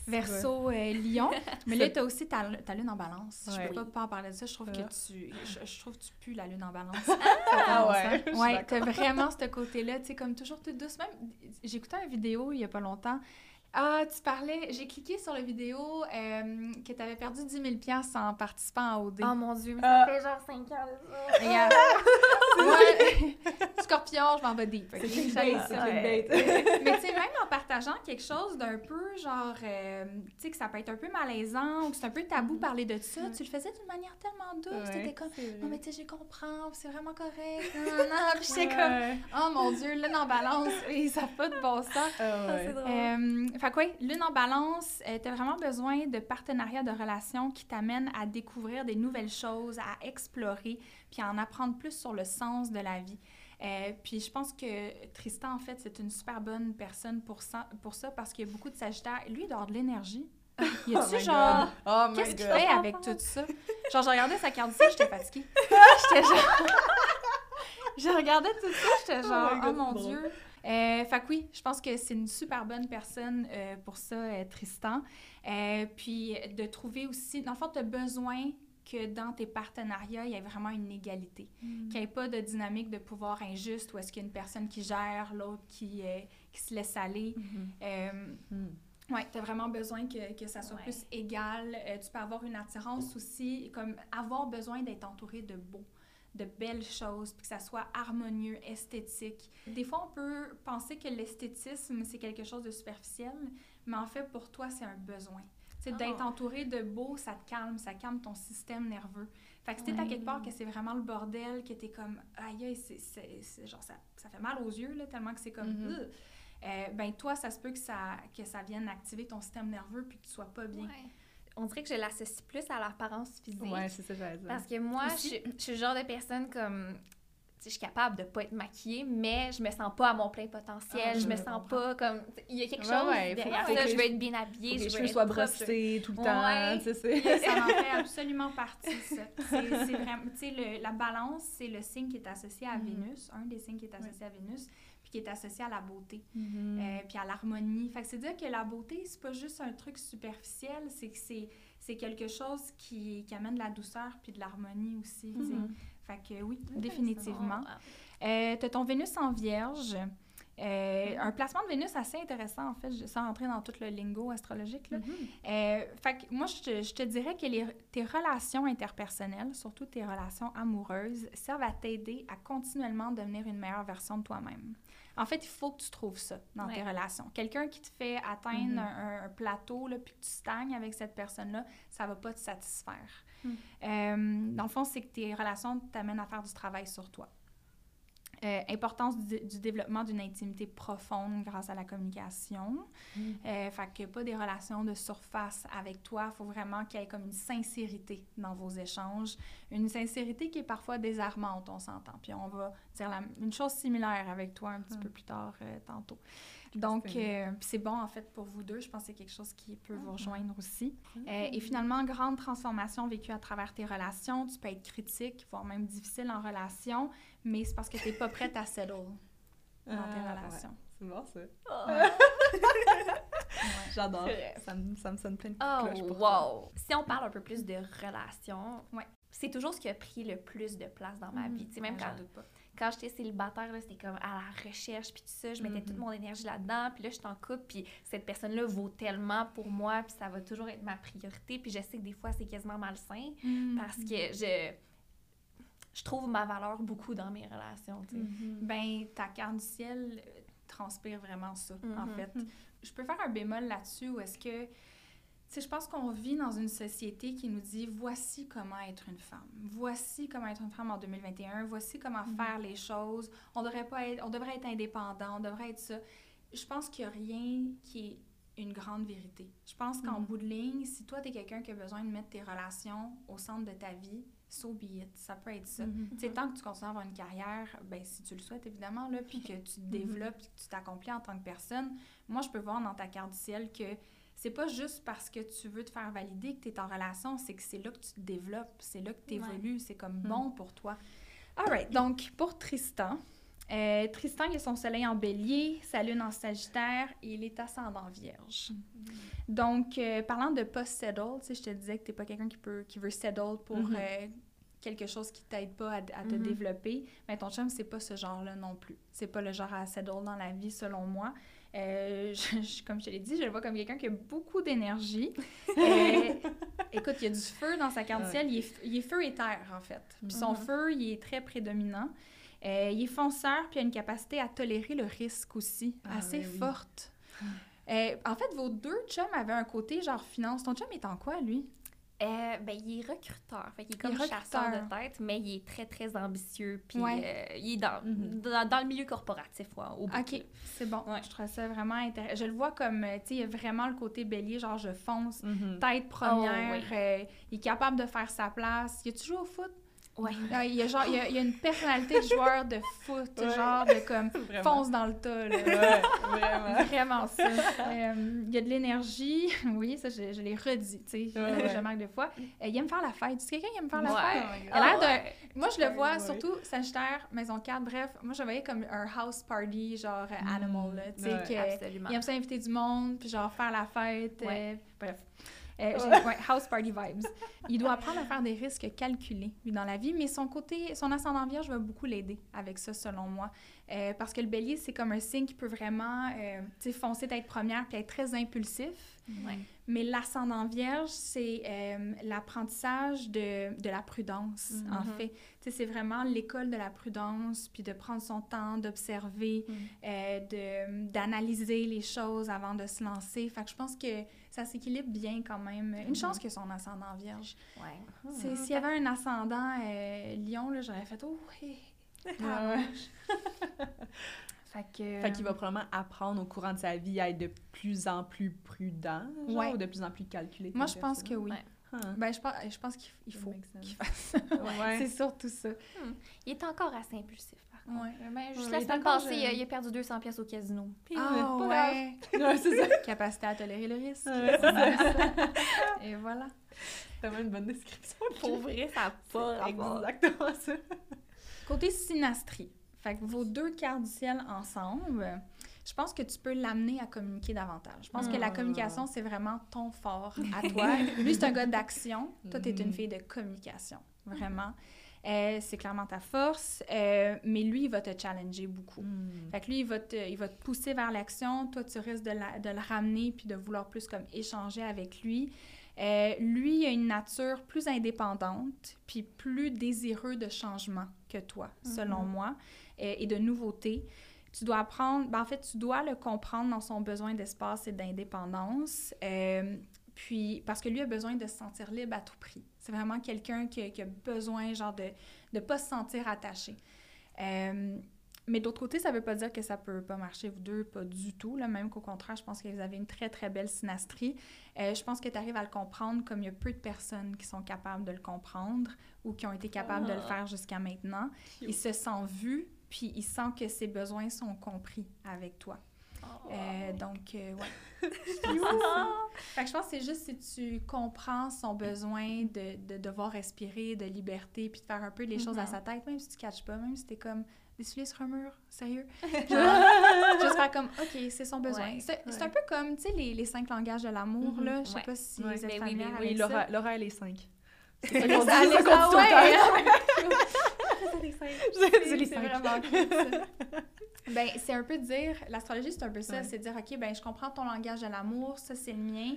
verso euh, lion. mais là, tu as aussi ta, ta lune en balance. Je Ouais. peux pas, pas en parler de ça. Je trouve que tu je, je trouve que tu pues la lune en balance. Ah ouais, Ouais, d'accord. t'as vraiment ce côté-là, tu sais, comme toujours toute douce. Même, j'écoutais une vidéo il y a pas longtemps. Ah, tu parlais, j'ai cliqué sur la vidéo euh, que tu avais perdu 10 000 en participant à OD. Oh mon dieu, mais Ah. ça fait genre 5 ans de ça. Regarde. Moi, scorpion, je m'en vais deep. ok? C'est J'aime clickbait, ça. c'est clickbait. Mais tu sais, même en partageant quelque chose d'un peu genre, euh, tu sais, que ça peut être un peu malaisant ou que c'est un peu tabou de parler de ça, tu le faisais d'une manière tellement douce. Ouais, T'étais comme, non, mais tu sais, je comprends, c'est vraiment correct. Non, non, non. Puis j'étais comme, oh mon Dieu, lune en balance, ça n'a pas de bon sens. Ah Ah, ouais. c'est drôle. Fait que ouais, lune en balance, euh, t'as vraiment besoin de partenariats, de relations qui t'amènent à découvrir des nouvelles choses, à explorer, puis à en apprendre plus sur le sens de la vie. Euh, puis je pense que Tristan, en fait, c'est une super bonne personne pour ça, pour ça parce qu'il y a beaucoup de Sagittaires. Lui, il doit avoir de l'énergie. Il a-tu my genre... Oh Qu'est-ce qu'il fait avec tout ça? Genre, je regardais sa carte d'identité, j'étais fatiguée. J'étais genre... je regardais tout ça, j'étais Oh genre, oh, God, mon. Dieu. Euh, fait que oui, je pense que c'est une super bonne personne euh, pour ça, euh, Tristan. Euh, puis de trouver aussi, dans le fond, tu as besoin que dans tes partenariats, il y ait vraiment une égalité. Qu'il n'y ait pas de dynamique de pouvoir injuste où est-ce qu'il y a une personne qui gère, l'autre qui, qui se laisse aller. Mm. oui, tu as vraiment besoin que, que ça soit Ouais. plus égal. Euh, tu peux avoir une attirance aussi, comme avoir besoin d'être entouré de beau, de belles choses, puis que ça soit harmonieux, esthétique. Des fois, on peut penser que l'esthétisme, c'est quelque chose de superficiel, mais en fait, pour toi, c'est un besoin. D'être Ah. entouré de beau, ça te calme, ça calme ton système nerveux. Fait que si t'es à quelque part que c'est vraiment le bordel, que t'es comme, aïe, aïe, c'est, genre, ça, ça fait mal aux yeux, là, tellement que c'est comme. Ugh. Euh, ben toi, ça se peut que ça, que ça vienne activer ton système nerveux puis que tu sois pas bien. Ouais. On dirait que je l'associe plus à l'apparence physique. Ouais, c'est ça que j'allais dire. Parce que moi, je, Aussi. suis- je suis le genre de personne comme. tu sais, Je suis capable de pas être maquillée, mais je me sens pas à mon plein potentiel. Ah, je je me comprends. sens pas comme. Il y a quelque Ouais, chose ouais, faut- derrière faut ça. que Je les- veux être bien habillée. Faut que je les veux cheveux être soient brossés tout le Ouais. temps, tu sais, c'est... ça en fait absolument partie, ça. C'est vraiment, tu sais, le- la balance, c'est le signe qui est associé à Mhm. Vénus, un des signes qui est associé à Vénus, puis qui est associé à la beauté, Mhm. euh, puis à l'harmonie. Fait que c'est dire que la beauté, c'est pas juste un truc superficiel, c'est que c'est c'est quelque chose qui, qui amène de la douceur puis de l'harmonie aussi. Mhm. Fait que oui, définitivement. Euh, tu as ton Vénus en Vierge. Euh, un placement de Vénus assez intéressant, en fait, sans entrer dans tout le lingo astrologique. Là. Mhm. Euh, fait que moi, je te, je te dirais que les- tes relations interpersonnelles, surtout tes relations amoureuses, servent à t'aider à continuellement devenir une meilleure version de toi-même. En fait, il faut que tu trouves ça dans tes relations. Quelqu'un qui te fait atteindre Mhm. un, un plateau, là, puis que tu stagnes avec cette personne-là, ça va pas te satisfaire. Mhm. Euh, dans le fond, c'est que tes relations t'amènent à faire du travail sur toi. Euh, importance du, du développement d'une intimité profonde grâce à la communication. Mm. Euh, fait que pas des relations de surface avec toi. Il faut vraiment qu'il y ait comme une sincérité dans vos échanges. Une sincérité qui est parfois désarmante, on s'entend. Puis on va dire la- une chose similaire avec toi un petit Mm. peu plus tard euh, tantôt. Donc, C'est- euh, c'est bon en fait pour vous deux. Je pense que c'est quelque chose qui peut vous rejoindre aussi. Euh, et finalement, grande transformation vécue à travers tes relations. Tu peux être critique, voire même difficile en relation, mais c'est parce que tu n'es pas prête à settle dans tes Ah, relations. ouais. C'est bon, ça. Ouais. J'adore. Ça me, ça me sonne plein de Oh, cloches pour toi. wow! Si on parle un peu plus de relations, Ouais. c'est toujours ce qui a pris le plus de place dans ma Mhm. vie. Tu sais, même quand, pas. quand j'étais célibataire, c'était comme à la recherche, puis tout ça, je mettais toute mon énergie là-dedans, puis là, je suis en couple, puis cette personne-là vaut tellement pour moi, puis ça va toujours être ma priorité, puis je sais que des fois, c'est quasiment malsain, parce que je, je trouve ma valeur beaucoup dans mes relations, tu sais. Mm. Ben, ta carte du ciel euh, transpire vraiment ça, en Mhm. fait. Je peux faire un bémol là-dessus où est-ce que, tu sais, je pense qu'on vit dans une société qui nous dit voici comment être une femme, voici comment être une femme en 2021, voici comment Mhm. faire les choses. On devrait pas être, on devrait être indépendant, on devrait être ça. Je pense qu'il n'y a rien qui est une grande vérité. Je pense qu'en bout de ligne, si toi, tu es quelqu'un qui a besoin de mettre tes relations au centre de ta vie, so be it. Ça peut être ça. Sais, tant que tu continues à avoir une carrière, ben, si tu le souhaites évidemment, là, puis que tu te développes, puis que tu t'accomplis en tant que personne, moi, je peux voir dans ta carte du ciel que c'est pas juste parce que tu veux te faire valider que tu es en relation, c'est que c'est là que tu te développes, c'est là que tu évolues, c'est comme bon pour toi. All right, donc pour Tristan, euh, Tristan, il a son soleil en bélier, sa lune en sagittaire et il est ascendant vierge. Donc, euh, parlant de pas settle, tu sais, je te disais que t'es pas quelqu'un qui, peut, qui veut settle pour Mhm. euh, quelque chose qui t'aide pas à, à te Mhm. développer. Mais ton chum, c'est pas ce genre-là non plus. C'est pas le genre à settle dans la vie, selon moi. Euh, je- je- comme je te l'ai dit, je le vois comme quelqu'un qui a beaucoup d'énergie. Euh, écoute, il y a du feu dans sa carte Ouais. ciel. Il est, il est feu et terre, en fait. Puis son Mhm. feu, il est très prédominant. Euh, il est fonceur, puis il a une capacité à tolérer le risque aussi, Ah, assez ben oui. forte. Euh, en fait, vos deux chums avaient un côté genre finance. Ton chum est en quoi, lui? Euh, ben, il est recruteur. Fait est Il est comme chasseur recruteur. de tête, mais il est très, très ambitieux. Puis Ouais. euh, il est dans, Mhm. dans, dans le milieu corporatif, ouais, au bout. OK, c'est bon. Ouais. Je trouve ça vraiment intéressant. Je le vois comme, tu sais, il y a vraiment le côté bélier, genre je fonce, Mhm. tête première, Oh, oui. euh, il est capable de faire sa place. Il a toujours au foot? Ouais. Ah, il, y a genre, il, y a, il y a une personnalité de joueur de foot, Ouais. genre de comme Vraiment. fonce dans le tas, là. Ouais, vraiment. Vraiment ça. Euh, il y a de l'énergie. Oui, ça, je, je l'ai redit, tu sais. Ouais. Je marque deux fois. Euh, il aime faire la fête. C'est quelqu'un qui aime faire la fête? Oh my Il a l'air de... Moi, je le vois, surtout Sagittaire, Maison 4, bref. Moi, je le voyais comme un house party, genre euh, animal, là. Tu sais, Absolument. il aime ça inviter du monde, puis genre faire la fête. Euh, bref. Euh, ouais, house party vibes. Il doit apprendre à faire des risques calculés lui, dans la vie, mais son côté, son ascendant vierge va beaucoup l'aider avec ça, selon moi. Euh, parce que le bélier, c'est comme un signe qui peut vraiment euh, foncer tête première puis être très impulsif. Ouais. Mais l'ascendant vierge, c'est euh, l'apprentissage de, de la prudence, en Mhm. fait. C'est vraiment l'école de la prudence, puis de prendre son temps, d'observer, Mhm. euh, d'analyser les choses avant de se lancer. Fait que je pense que ça s'équilibre bien quand même. Une chance que son ascendant vierge. Ouais. S'il y avait un ascendant euh, lion, là, j'aurais fait « Oh, hé! Fait que... Fait qu'il va probablement apprendre au courant de sa vie à être de plus en plus prudent, genre, Ouais. ou de plus en plus calculé. Moi, je pense que oui. Ouais. Huh. Ben, je pense, je pense qu'il il faut qu'il fasse Ouais. C'est surtout ça. Il est encore assez impulsif, par contre. Ouais. Ben, juste Ouais, la semaine encore passée, il a, il a perdu 200 pièces au casino. Puis, Ah euh, pas grave. ouais! Ouais, c'est ça. Capacité à tolérer le risque. Ouais, c'est ça. Et voilà. C'est vraiment une bonne description. Pour vrai, ça n'a pas rapport. Exactement ça. Côté synastrie, fait que vos deux cartes du ciel ensemble, je pense que tu peux l'amener à communiquer davantage. Je pense que la Mm. communication, c'est vraiment ton fort à toi. Lui, c'est un gars d'action. Toi, tu es une Mhm. fille de communication. Vraiment. Euh, c'est clairement ta force. Euh, mais lui, il va te challenger beaucoup. Mm. Fait que lui, il va te, il va te pousser vers l'action. Toi, tu risques de, la- de le ramener puis de vouloir plus comme échanger avec lui. Euh, lui, il a une nature plus indépendante puis plus désireux de changement que toi, selon moi, euh, et de nouveautés. Tu dois apprendre, ben, en fait, tu dois le comprendre dans son besoin d'espace et d'indépendance. euh, puis, parce que lui a besoin de se sentir libre à tout prix. C'est vraiment quelqu'un qui, a- qui a besoin, genre, de ne pas se sentir attaché. Mais d'autre côté, ça veut pas dire que ça peut pas marcher, vous deux, pas du tout. Là, même qu'au contraire, je pense que vous avez une très, très belle synastrie. Euh, je pense que tu arrives à le comprendre comme il y a peu de personnes qui sont capables de le comprendre ou qui ont été capables de le Ah. faire jusqu'à maintenant. Il se sent vu, puis il sent que ses besoins sont compris avec toi. Euh, donc, euh, ouais. Fait que je pense que c'est juste si tu comprends son besoin de, de devoir respirer, de liberté, puis de faire un peu les choses à Mhm. sa tête, même si tu ne catches pas, même si t'es comme des souliers sur un mur, sérieux? Genre, juste faire comme, OK, c'est son besoin. Ouais. C'est Ouais. un peu comme, tu sais, les, les cinq langages de l'amour, Mhm. là. Je sais Ouais. pas si vous êtes Ben oui, ben Oui, Laura. Laura, elle est 5. C'est les C'est cinq. Ben, c'est un peu dire, l'astrologie, c'est un peu ça, c'est dire, OK, ben, je comprends ton langage de l'amour, ça, c'est le mien.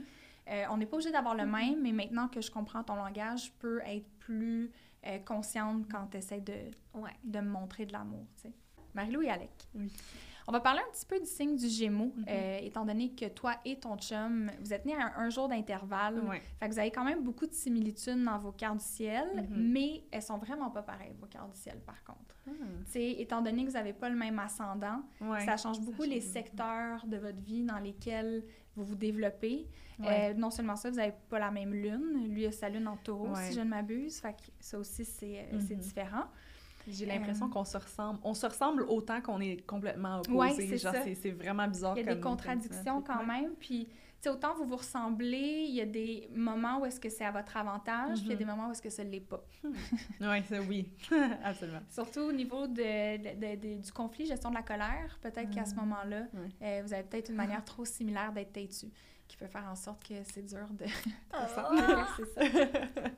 Euh, on n'est pas obligé d'avoir le même, mais maintenant que je comprends ton langage, je peux être plus euh, consciente quand tu essaies de, Ouais. de me montrer de l'amour. Marie-Lou et Alec. Oui. On va parler un petit peu du signe du Gémeaux, Mhm. euh, étant donné que toi et ton chum, vous êtes nés à un, un jour d'intervalle. Ouais. Fait que vous avez quand même beaucoup de similitudes dans vos cartes du ciel, Mhm. mais elles sont vraiment pas pareilles, vos cartes du ciel, par contre. Sais, étant donné que vous n'avez pas le même ascendant, Ouais. ça change beaucoup les change beaucoup. secteurs de votre vie dans lesquels vous vous développez. Ouais. Euh, non seulement ça, vous n'avez pas la même lune. Lui a sa lune en taureau, Ouais. si je ne m'abuse. Fait que ça aussi, c'est Mhm. différent. J'ai l'impression Euh, qu'on se ressemble. On se ressemble autant qu'on est complètement opposés. Ouais, c'est vraiment bizarre. Il y a des comme- contradictions quand même. Puis, sais, autant vous vous ressemblez, il y a des moments où est-ce que c'est à votre avantage, puis il y a Mhm. des moments où est-ce que ça ne l'est pas. Ouais, ça, oui. Absolument. Surtout au niveau de, de- de- de- du conflit, gestion de la colère, peut-être qu'à ce Mhm. moment-là, euh, vous avez peut-être une manière trop similaire d'être têtu, qui peut faire en sorte que c'est dur de... Ah. c'est ça.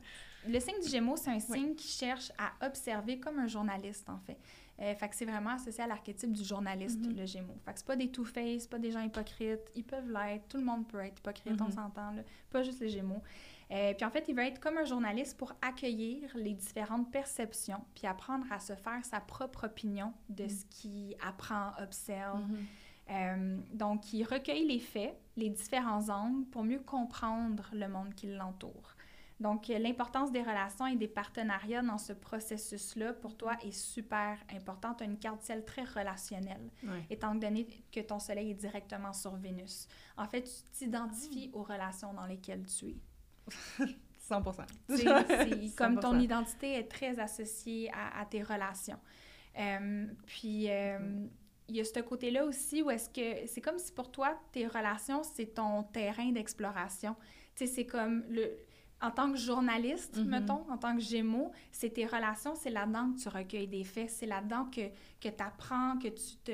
Le signe du Gémeaux, c'est un signe qui cherche à observer comme un journaliste, en fait. Euh, fait que c'est vraiment associé à l'archétype du journaliste, Mhm. le Gémeaux. Fait que c'est pas des two-face, pas des gens hypocrites. Ils peuvent l'être. Tout le monde peut être hypocrite, on Mhm. s'entend. Pas juste les Gémeaux. Euh, puis en fait, il va être comme un journaliste pour accueillir les différentes perceptions, puis apprendre à se faire sa propre opinion de ce qu'il apprend, observe. Mhm. Euh, donc, il recueille les faits, les différents angles pour mieux comprendre le monde qui l'entoure. Donc, euh, l'importance des relations et des partenariats dans ce processus-là, pour toi, est super importante. Tu as une carte ciel très relationnelle, Ouais. étant donné que ton soleil est directement sur Vénus. En fait, tu t'identifies aux relations dans lesquelles tu es. 100 Tu sais, c'est comme ton 100%. identité est très associée à, à tes relations. Euh, puis, euh, il y a ce côté-là aussi où est-ce que c'est comme si pour toi, tes relations, c'est ton terrain d'exploration. Tu sais, c'est comme le. En tant que journaliste, Mhm. mettons, en tant que Gémeaux, c'est tes relations, c'est là-dedans que tu recueilles des faits, c'est là-dedans que, que tu apprends, que tu te.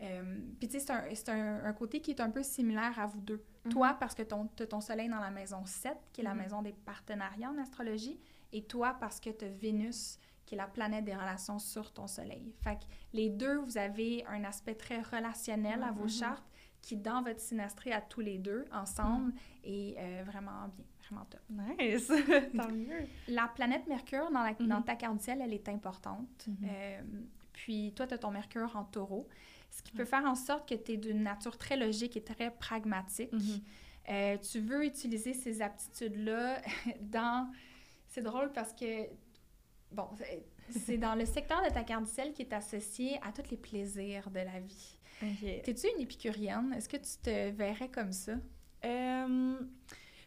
Euh, puis tu sais, c'est un, un, un côté qui est un peu similaire à vous deux. Mhm. Toi, parce que ton, tu as ton soleil dans la maison 7, qui est la Mhm. maison des partenariats en astrologie, et toi, parce que tu as Vénus, qui est la planète des relations sur ton soleil. Fait que les deux, vous avez un aspect très relationnel à vos chartes qui, dans votre synastrie à tous les deux, ensemble, est euh, vraiment bien, vraiment top. Nice. Tant mieux. La planète Mercure dans, la, Mhm. dans ta carte du ciel, elle est importante. Mhm. Euh, puis toi, tu as ton Mercure en taureau, ce qui peut faire en sorte que tu es d'une nature très logique et très pragmatique. Mhm. Euh, tu veux utiliser ces aptitudes-là dans... C'est drôle parce que, bon, c'est- dans le secteur de ta carte du ciel qui est associé à tous les plaisirs de la vie. Ok. T'es-tu une épicurienne? Est-ce que tu te verrais comme ça? Euh,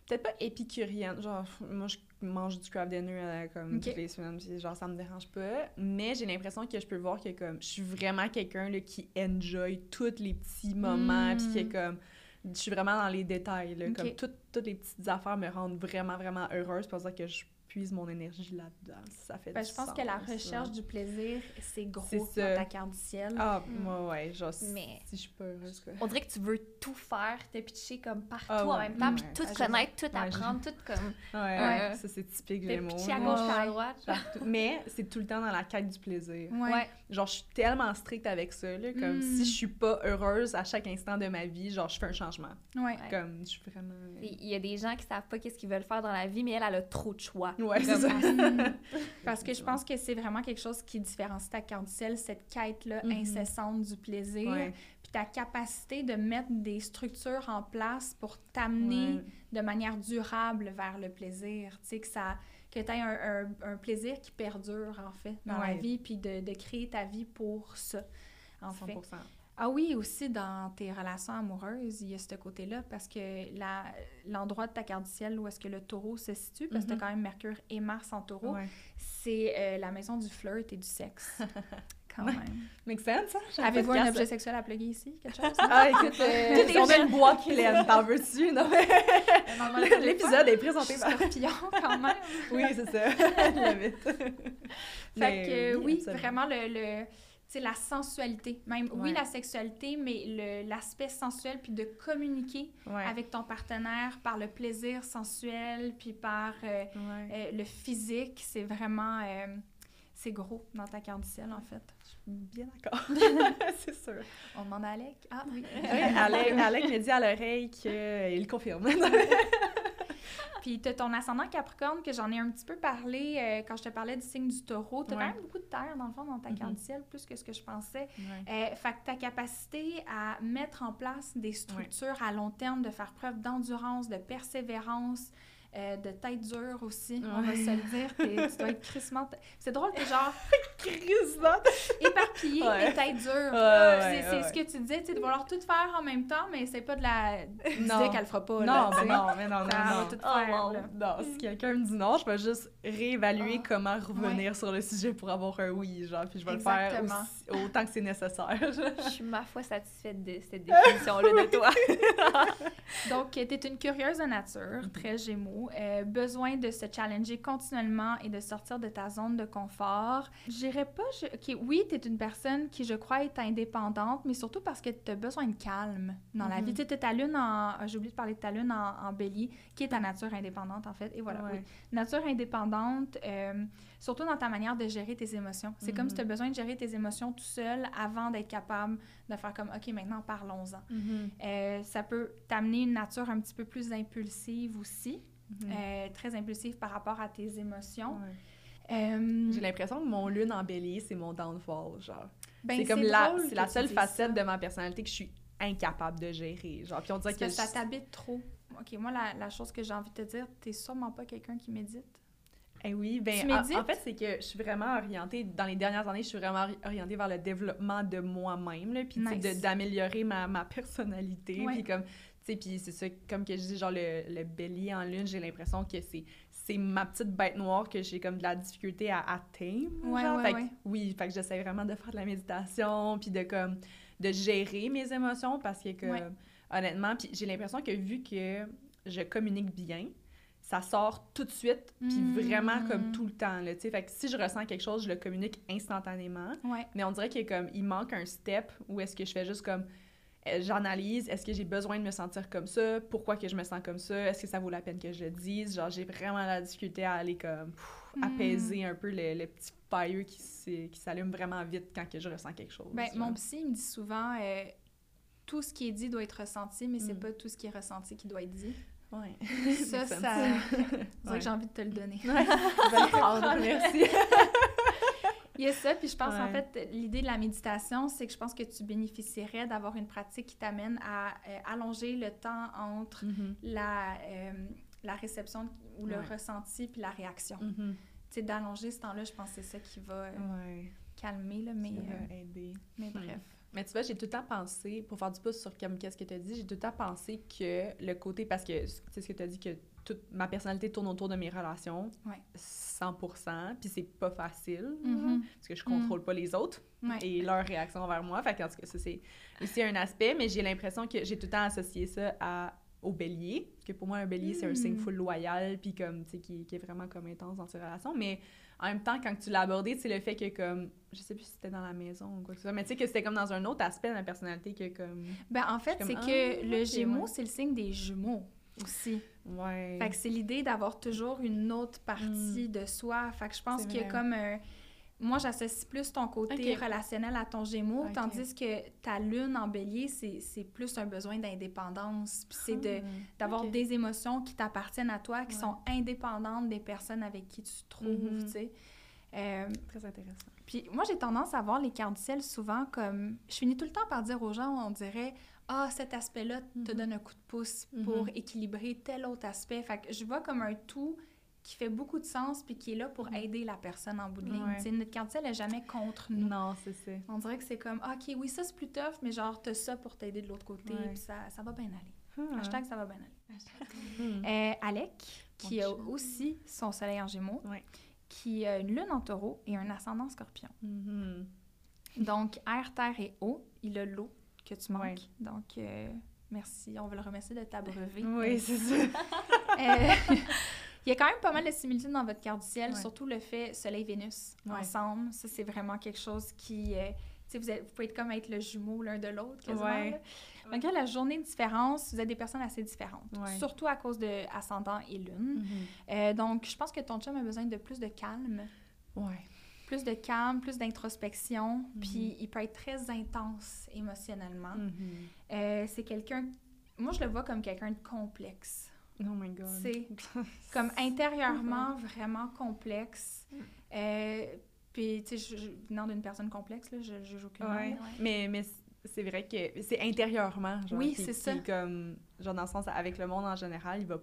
Peut-être pas épicurienne. Genre, moi, je mange du craft dinner euh, comme toutes les semaines, puis genre, ça me dérange pas. Mais j'ai l'impression que je peux voir que comme je suis vraiment quelqu'un qui enjoy tous les petits moments, puis qui est Mm. comme. Je suis vraiment dans les détails. Là. Comme toutes, toutes les petites affaires me rendent vraiment, vraiment heureuse. C'est pour ça que je puise mon énergie là-dedans. Ça fait Ben, du je pense que la recherche là. du plaisir, c'est gros C'est dans ça. ta carte du ciel. Ah, Mm. moi, ouais. Genre, si- Mais- si je suis pas heureuse, quoi. On dirait que tu veux tout faire, te pitcher comme partout Ah en même temps, puis ouais. tout Ah, connaître, tout Ouais, apprendre, tout comme Ouais, Ouais. ça, c'est typique Gémeaux. pitcher à gauche à droite. Partout. Mais c'est tout le temps dans la quête du plaisir. Ouais. Genre, je suis tellement stricte avec ça, là, comme Mm. si je suis pas heureuse à chaque instant de ma vie, genre, je fais un changement. Ouais. Ouais. Comme, je suis vraiment... Il y a des gens qui savent pas qu'est-ce qu'ils veulent faire dans la vie, mais elle, elle a trop de choix. Ouais, c'est ça. Parce que je pense que c'est vraiment quelque chose qui différencie ta carte du ciel, cette quête-là Mhm. incessante du plaisir, Ouais. puis ta capacité de mettre des structures en place pour t'amener Ouais. de manière durable vers le plaisir. Tu sais, que ça que tu aies un, un- un plaisir qui perdure, en fait, dans la vie, puis de, de créer ta vie pour ça. en fait. 100%. Ah oui, aussi dans tes relations amoureuses, il y a ce côté-là parce que la- l'endroit de ta carte du ciel où est-ce que le taureau se situe, parce que Mhm. tu as quand même Mercure et Mars en taureau, Ouais. c'est euh, la maison du flirt et du sexe. Quand même. Make sense, hein? Avez-vous un objet sexuel à plugger ici? Quelque chose? Ah, écoute, euh, on a une boîte pleine, t'en veux-tu? Non, mais l'épisode est présenté par... Scorpion, quand même. Oui, c'est ça. La vite. Fait Mais que oui, absolument. vraiment le, le sais, la sensualité. Même, oui, la sexualité, mais l'aspect sensuel, puis de communiquer Ouais. avec ton partenaire par le plaisir sensuel, puis par euh, Ouais. euh, le physique, c'est vraiment... euh, c'est gros dans ta carte du ciel, en fait. Bien d'accord. c'est sûr. On demande à Alec. Ah oui. Oui, Alec, Alec me dit à l'oreille qu'il confirme. Puis tu as ton ascendant Capricorne, que j'en ai un petit peu parlé euh, quand je te parlais du signe du taureau. Tu as Ouais. quand même beaucoup de terre, dans le fond, dans ta carte Mhm. du ciel, plus que ce que je pensais. Ouais. Euh, fait que ta capacité à mettre en place des structures à long terme, de faire preuve d'endurance, de persévérance, euh, de tête dure aussi, on va Ouais. se le dire. T'es- tu dois être crissement... C'est drôle, t'es genre Crissement. éparpillé Ouais. et tête dure. Ouais, c'est ouais, c'est ouais. ce que tu disais, tu sais, de vouloir tout faire en même temps, mais c'est pas de la... Tu Non. disais qu'elle le fera pas, là, Non, tu ben non, mais non, non, non. tout Oh, faire, là. Non, si quelqu'un me dit non, je vais juste réévaluer Ah. comment revenir sur le sujet pour avoir un oui, genre, puis je vais Exactement. le faire aussi- autant que c'est nécessaire. Je suis ma foi satisfaite de cette définition-là de toi. Donc, tu es une curieuse de nature, très gémeaux, euh, besoin de se challenger continuellement et de sortir de ta zone de confort. Je dirais pas, je... oui, tu es une personne qui, je crois, est indépendante, mais surtout parce que tu as besoin de calme dans la vie. Tu sais, ta lune en... ah, J'ai oublié de parler de ta lune en, en bélier, qui est ta nature indépendante, en fait. Et voilà, Ouais. oui. Nature indépendante, euh, surtout dans ta manière de gérer tes émotions. C'est comme si tu as besoin de gérer tes émotions tout seul avant d'être capable de faire comme, OK, maintenant, parlons-en. Mhm. Euh, ça peut t'amener une nature un petit peu plus impulsive aussi, Mhm. euh, très impulsive par rapport à tes émotions. Euh, J'ai l'impression que mon lune en bélier, c'est mon downfall, genre. ben, c'est comme la, c'est la seule facette ça. de ma personnalité que je suis incapable de gérer, genre. Puis on dirait que ça je- t'habite trop. OK, moi, la, la chose que j'ai envie de te dire, t'es sûrement pas quelqu'un qui médite. Eh oui, ben Tu en, en fait, c'est que je suis vraiment orientée, dans les dernières années, je suis vraiment ori- orientée vers le développement de moi-même, puis Nice. d'améliorer ma, ma personnalité, puis comme, puis c'est ça, comme que je dis, genre le, le bélier en lune, j'ai l'impression que c'est c'est ma petite bête noire que j'ai comme de la difficulté à atteindre, Ouais, genre. ouais, Fait que, ouais. oui, fait que j'essaie vraiment de faire de la méditation, puis de comme, de gérer mes émotions, parce que comme, honnêtement, puis j'ai l'impression que vu que je communique bien, ça sort tout de suite, puis Mm. vraiment comme tout le temps, là, tu sais. Fait que si je ressens quelque chose, je le communique instantanément. Mais on dirait qu'il comme, il manque un step où est-ce que je fais juste comme, j'analyse, est-ce que j'ai besoin de me sentir comme ça? Pourquoi que je me sens comme ça? Est-ce que ça vaut la peine que je le dise? Genre, j'ai vraiment la difficulté à aller comme, pff, Mm. apaiser un peu le, le petit fire qui, qui s'allume vraiment vite quand que je ressens quelque chose. Ben, mon psy il me dit souvent, euh, tout ce qui est dit doit être ressenti, mais c'est Mm. pas tout ce qui est ressenti qui doit être dit. Ouais. Ça, ça... Dirait Ouais. j'ai envie de te le donner. Ouais, le prendre, merci. Il y a ça, puis je pense en fait, l'idée de la méditation, c'est que je pense que tu bénéficierais d'avoir une pratique qui t'amène à euh, allonger le temps entre Mhm. la, euh, la réception ou le Ouais. ressenti puis la réaction. Mhm. Tu sais, d'allonger ce temps-là, je pense que c'est ça qui va euh, Ouais, calmer, là, mais, ça euh, va aider. mais bref. Mais tu vois, j'ai tout le temps pensé, pour faire du pouce sur comme qu'est-ce que tu as dit, j'ai tout le temps pensé que le côté, parce que tu sais ce que tu as dit, que toute ma personnalité tourne autour de mes relations, Ouais. 100%, puis c'est pas facile, Mhm. parce que je contrôle pas les autres Ouais. et leur réaction envers moi. Fait que, en tout cas, ça, c'est aussi un aspect, mais j'ai l'impression que j'ai tout le temps associé ça à, au bélier, que pour moi, un bélier, c'est un signe Mm. full loyal, puis comme, tu sais, qui, qui est vraiment comme intense dans ses relations, mais en même temps, quand tu l'as abordé, c'est le fait que comme, je sais plus si c'était dans la maison ou quoi que ce soit, mais tu sais que c'était comme dans un autre aspect de ma personnalité que comme, Ben, en fait, c'est que ah, le ouais. c'est le signe des jumeaux aussi. ouais. Fait que c'est l'idée d'avoir toujours une autre partie de soi. Fait que je pense Mm. Qu'il y a comme un... Moi, j'associe plus ton côté relationnel à ton Gémeaux, Ok. tandis que ta lune en bélier, c'est plus un besoin d'indépendance. Puis c'est de d'avoir ok. des émotions qui t'appartiennent à toi, qui Ouais. sont indépendantes des personnes avec qui tu te trouves, Mhm. tu sais. Euh, Très intéressant. puis moi, j'ai tendance à voir les cartes du ciel souvent comme... Je finis tout le temps par dire aux gens, on dirait, ah, cet aspect-là te Mhm. donne un coup de pouce pour Mhm. équilibrer tel autre aspect. Fait que je vois comme un tout qui fait beaucoup de sens puis qui est là pour aider la personne en bout de ligne. Ouais. Notre quartier, elle est jamais contre nous. Non, c'est ça. On dirait que c'est comme, OK, oui, ça c'est plus tough, mais genre, t'as ça pour t'aider de l'autre côté, puis ça, ça va bien aller. Hashtag ça va bien aller. Hmm. Euh, Alec, qui a aussi son soleil en gémeaux, Ouais. qui a une lune en taureau et un ascendant scorpion. Mhm. Donc, air, terre et eau, il a l'eau que tu manques. Ouais. Donc, euh, merci. On veut le remercier de t'abreuver. Oui, c'est ça. Euh, il y a quand même pas mal de similitudes dans votre carte du ciel, Ouais. surtout le fait Soleil-Vénus Ouais. ensemble. Ça, c'est vraiment quelque chose qui. euh, vous, êtes- vous pouvez être comme être le jumeau l'un de l'autre, quasiment. Ouais. Malgré la journée de différence, vous êtes des personnes assez différentes, surtout à cause de ascendant et lune. Mhm. Euh, donc, je pense que ton chum a besoin de plus de calme, Ouais. Plus de calme, plus d'introspection, Mhm. puis il peut être très intense émotionnellement. Mhm. Euh, c'est quelqu'un, moi je le vois comme quelqu'un de complexe. Oh my god. C'est comme intérieurement vraiment complexe. Euh, puis, tu sais, venant d'une personne complexe, là, je je joue aucune Ouais. Mais, mais c'est vrai que c'est intérieurement. Genre, Oui, c'est ça. comme, genre, dans le sens, avec le monde en général, il va.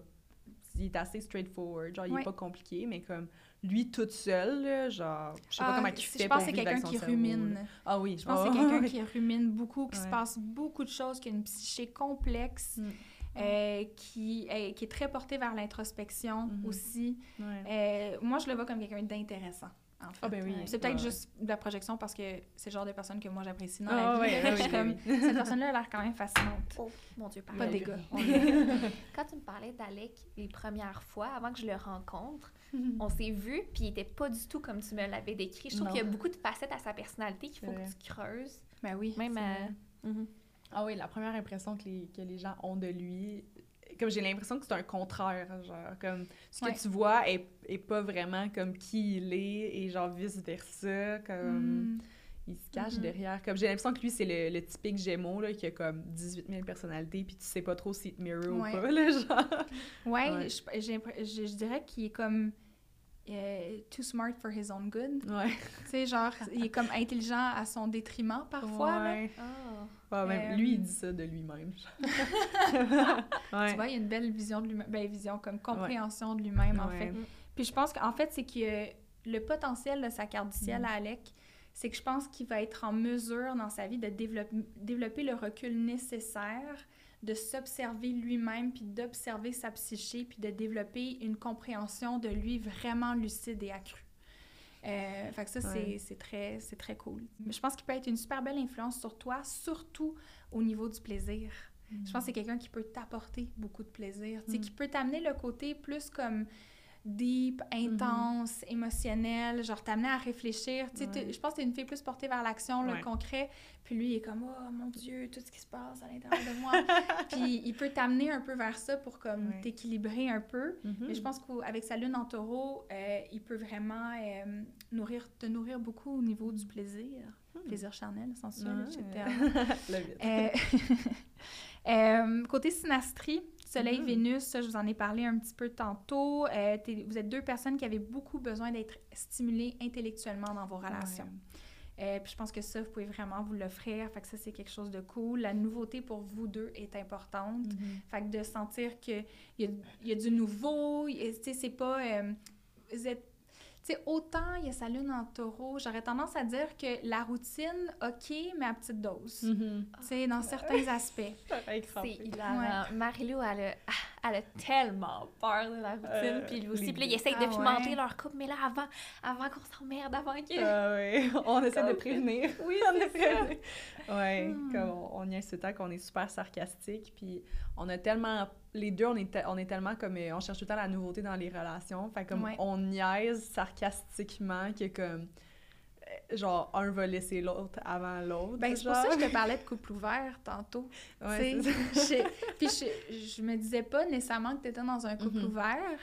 Il est assez straightforward. Genre, il Ouais. est pas compliqué, mais comme lui tout seul, là, genre, je sais pas Ah, comment il fait Je pense que c'est quelqu'un qui cerveau, rumine. là. Ah oui, Je pense que oh, c'est quelqu'un ouais. qui rumine beaucoup, qui se passe beaucoup de choses, qui a une psyché complexe, Mm. euh, qui, est, qui est très porté vers l'introspection Mhm. aussi. Ouais. Euh, moi, je le vois comme quelqu'un d'intéressant. En fait. Ah ben oui. C'est peut-être Ouais. juste de la projection parce que c'est le genre de personne que moi j'apprécie dans Ah la vie. Je suis ouais, comme, ouais, oui. cette personne-là a l'air quand même fascinante. Oh, mon Dieu. Pas des gars. Quand tu me parlais d'Alec les premières fois, avant que je le rencontre, on s'est vu, puis il était pas du tout comme tu me l'avais décrit. Je trouve qu'il y a beaucoup de facettes à sa personnalité qu'il faut que tu creuses. Ben oui. Même C'est à... Mhm. Ah oui, la première impression que les, que les gens ont de lui, comme j'ai l'impression que c'est un contraire, genre, comme ce que Ouais. tu vois est, est pas vraiment comme qui il est, et genre vice-versa, comme Mm. il se cache Mhm. derrière. Comme j'ai l'impression que lui, c'est le, le typique Gémeaux, là, qui a comme 18 000 personnalités, puis tu sais pas trop s'il te mirror Ouais. ou pas, là, genre. Ouais, Ouais. Je- je dirais qu'il est comme euh, too smart for his own good. Ouais. Tu sais, genre, il est comme intelligent à son détriment parfois. là. Ouais. Ah. Ouais, même Euh, lui, il dit ça de lui-même. ouais. Tu vois, il y a une belle vision de lui-même, ben, vision comme compréhension de lui-même, en Ouais. fait. Puis je pense qu'en fait, c'est que le potentiel de sa carte du ciel Mm. à Alec, c'est que je pense qu'il va être en mesure dans sa vie de développer, développer le recul nécessaire, de s'observer lui-même, puis d'observer sa psyché, puis de développer une compréhension de lui vraiment lucide et accrue. Euh, fait que ça, c'est- Ouais. c'est très, très cool. Je pense qu'il peut être une super belle influence sur toi, surtout au niveau du plaisir. Je pense que c'est quelqu'un qui peut t'apporter beaucoup de plaisir, Mm. qui peut t'amener le côté plus comme deep, intense, émotionnel, genre t'amener à réfléchir. Tu sais, je pense que t'es une fille plus portée vers l'action, le Ouais. concret. Puis lui, il est comme, oh mon Dieu, tout ce qui se passe à l'intérieur de moi. Puis il peut t'amener un peu vers ça pour comme Ouais. t'équilibrer un peu. Mhm. Mais je pense qu'avec sa lune en taureau, euh, il peut vraiment euh, nourrir, te nourrir beaucoup au niveau du plaisir. Plaisir charnel, sensuel, etc. Euh, côté synastrie, Soleil, Mhm. Vénus, ça, je vous en ai parlé un petit peu tantôt. Euh, vous êtes deux personnes qui avaient beaucoup besoin d'être stimulées intellectuellement dans vos relations. Euh, puis je pense que ça, vous pouvez vraiment vous l'offrir. Fait que ça, c'est quelque chose de cool. La nouveauté pour vous deux est importante. Mhm. Fait que de sentir qu'il y y a du nouveau, c'est pas... euh, vous êtes... Tu sais, autant il y a sa lune en taureau, j'aurais tendance à dire que la routine, OK, mais à petite dose. Mhm. Tu sais, dans certains aspects. C'est hilarant. Marie-Lou, elle a, elle a tellement peur de la routine. Euh, puis lui aussi. Puis là, ils essayent Ah de pimenter ouais. leur couple. Mais là, avant, avant qu'on s'emmerde, avant que... Ah ouais, on essaie de prévenir. Oui, on c'est est prévenir. Ouais, Hmm. comme on, on y insiste qu'on est super sarcastique, puis on a tellement... Les deux, on est, on est tellement comme... euh, On cherche tout le temps la nouveauté dans les relations, fait comme Ouais. on niaise sarcastiquement que comme... euh, Genre, un va laisser l'autre avant l'autre. Ben, c'est pour ça que je te parlais de couple ouvert tantôt. Ouais, Puis je, je me disais pas nécessairement que tu étais dans un couple Mhm. ouvert,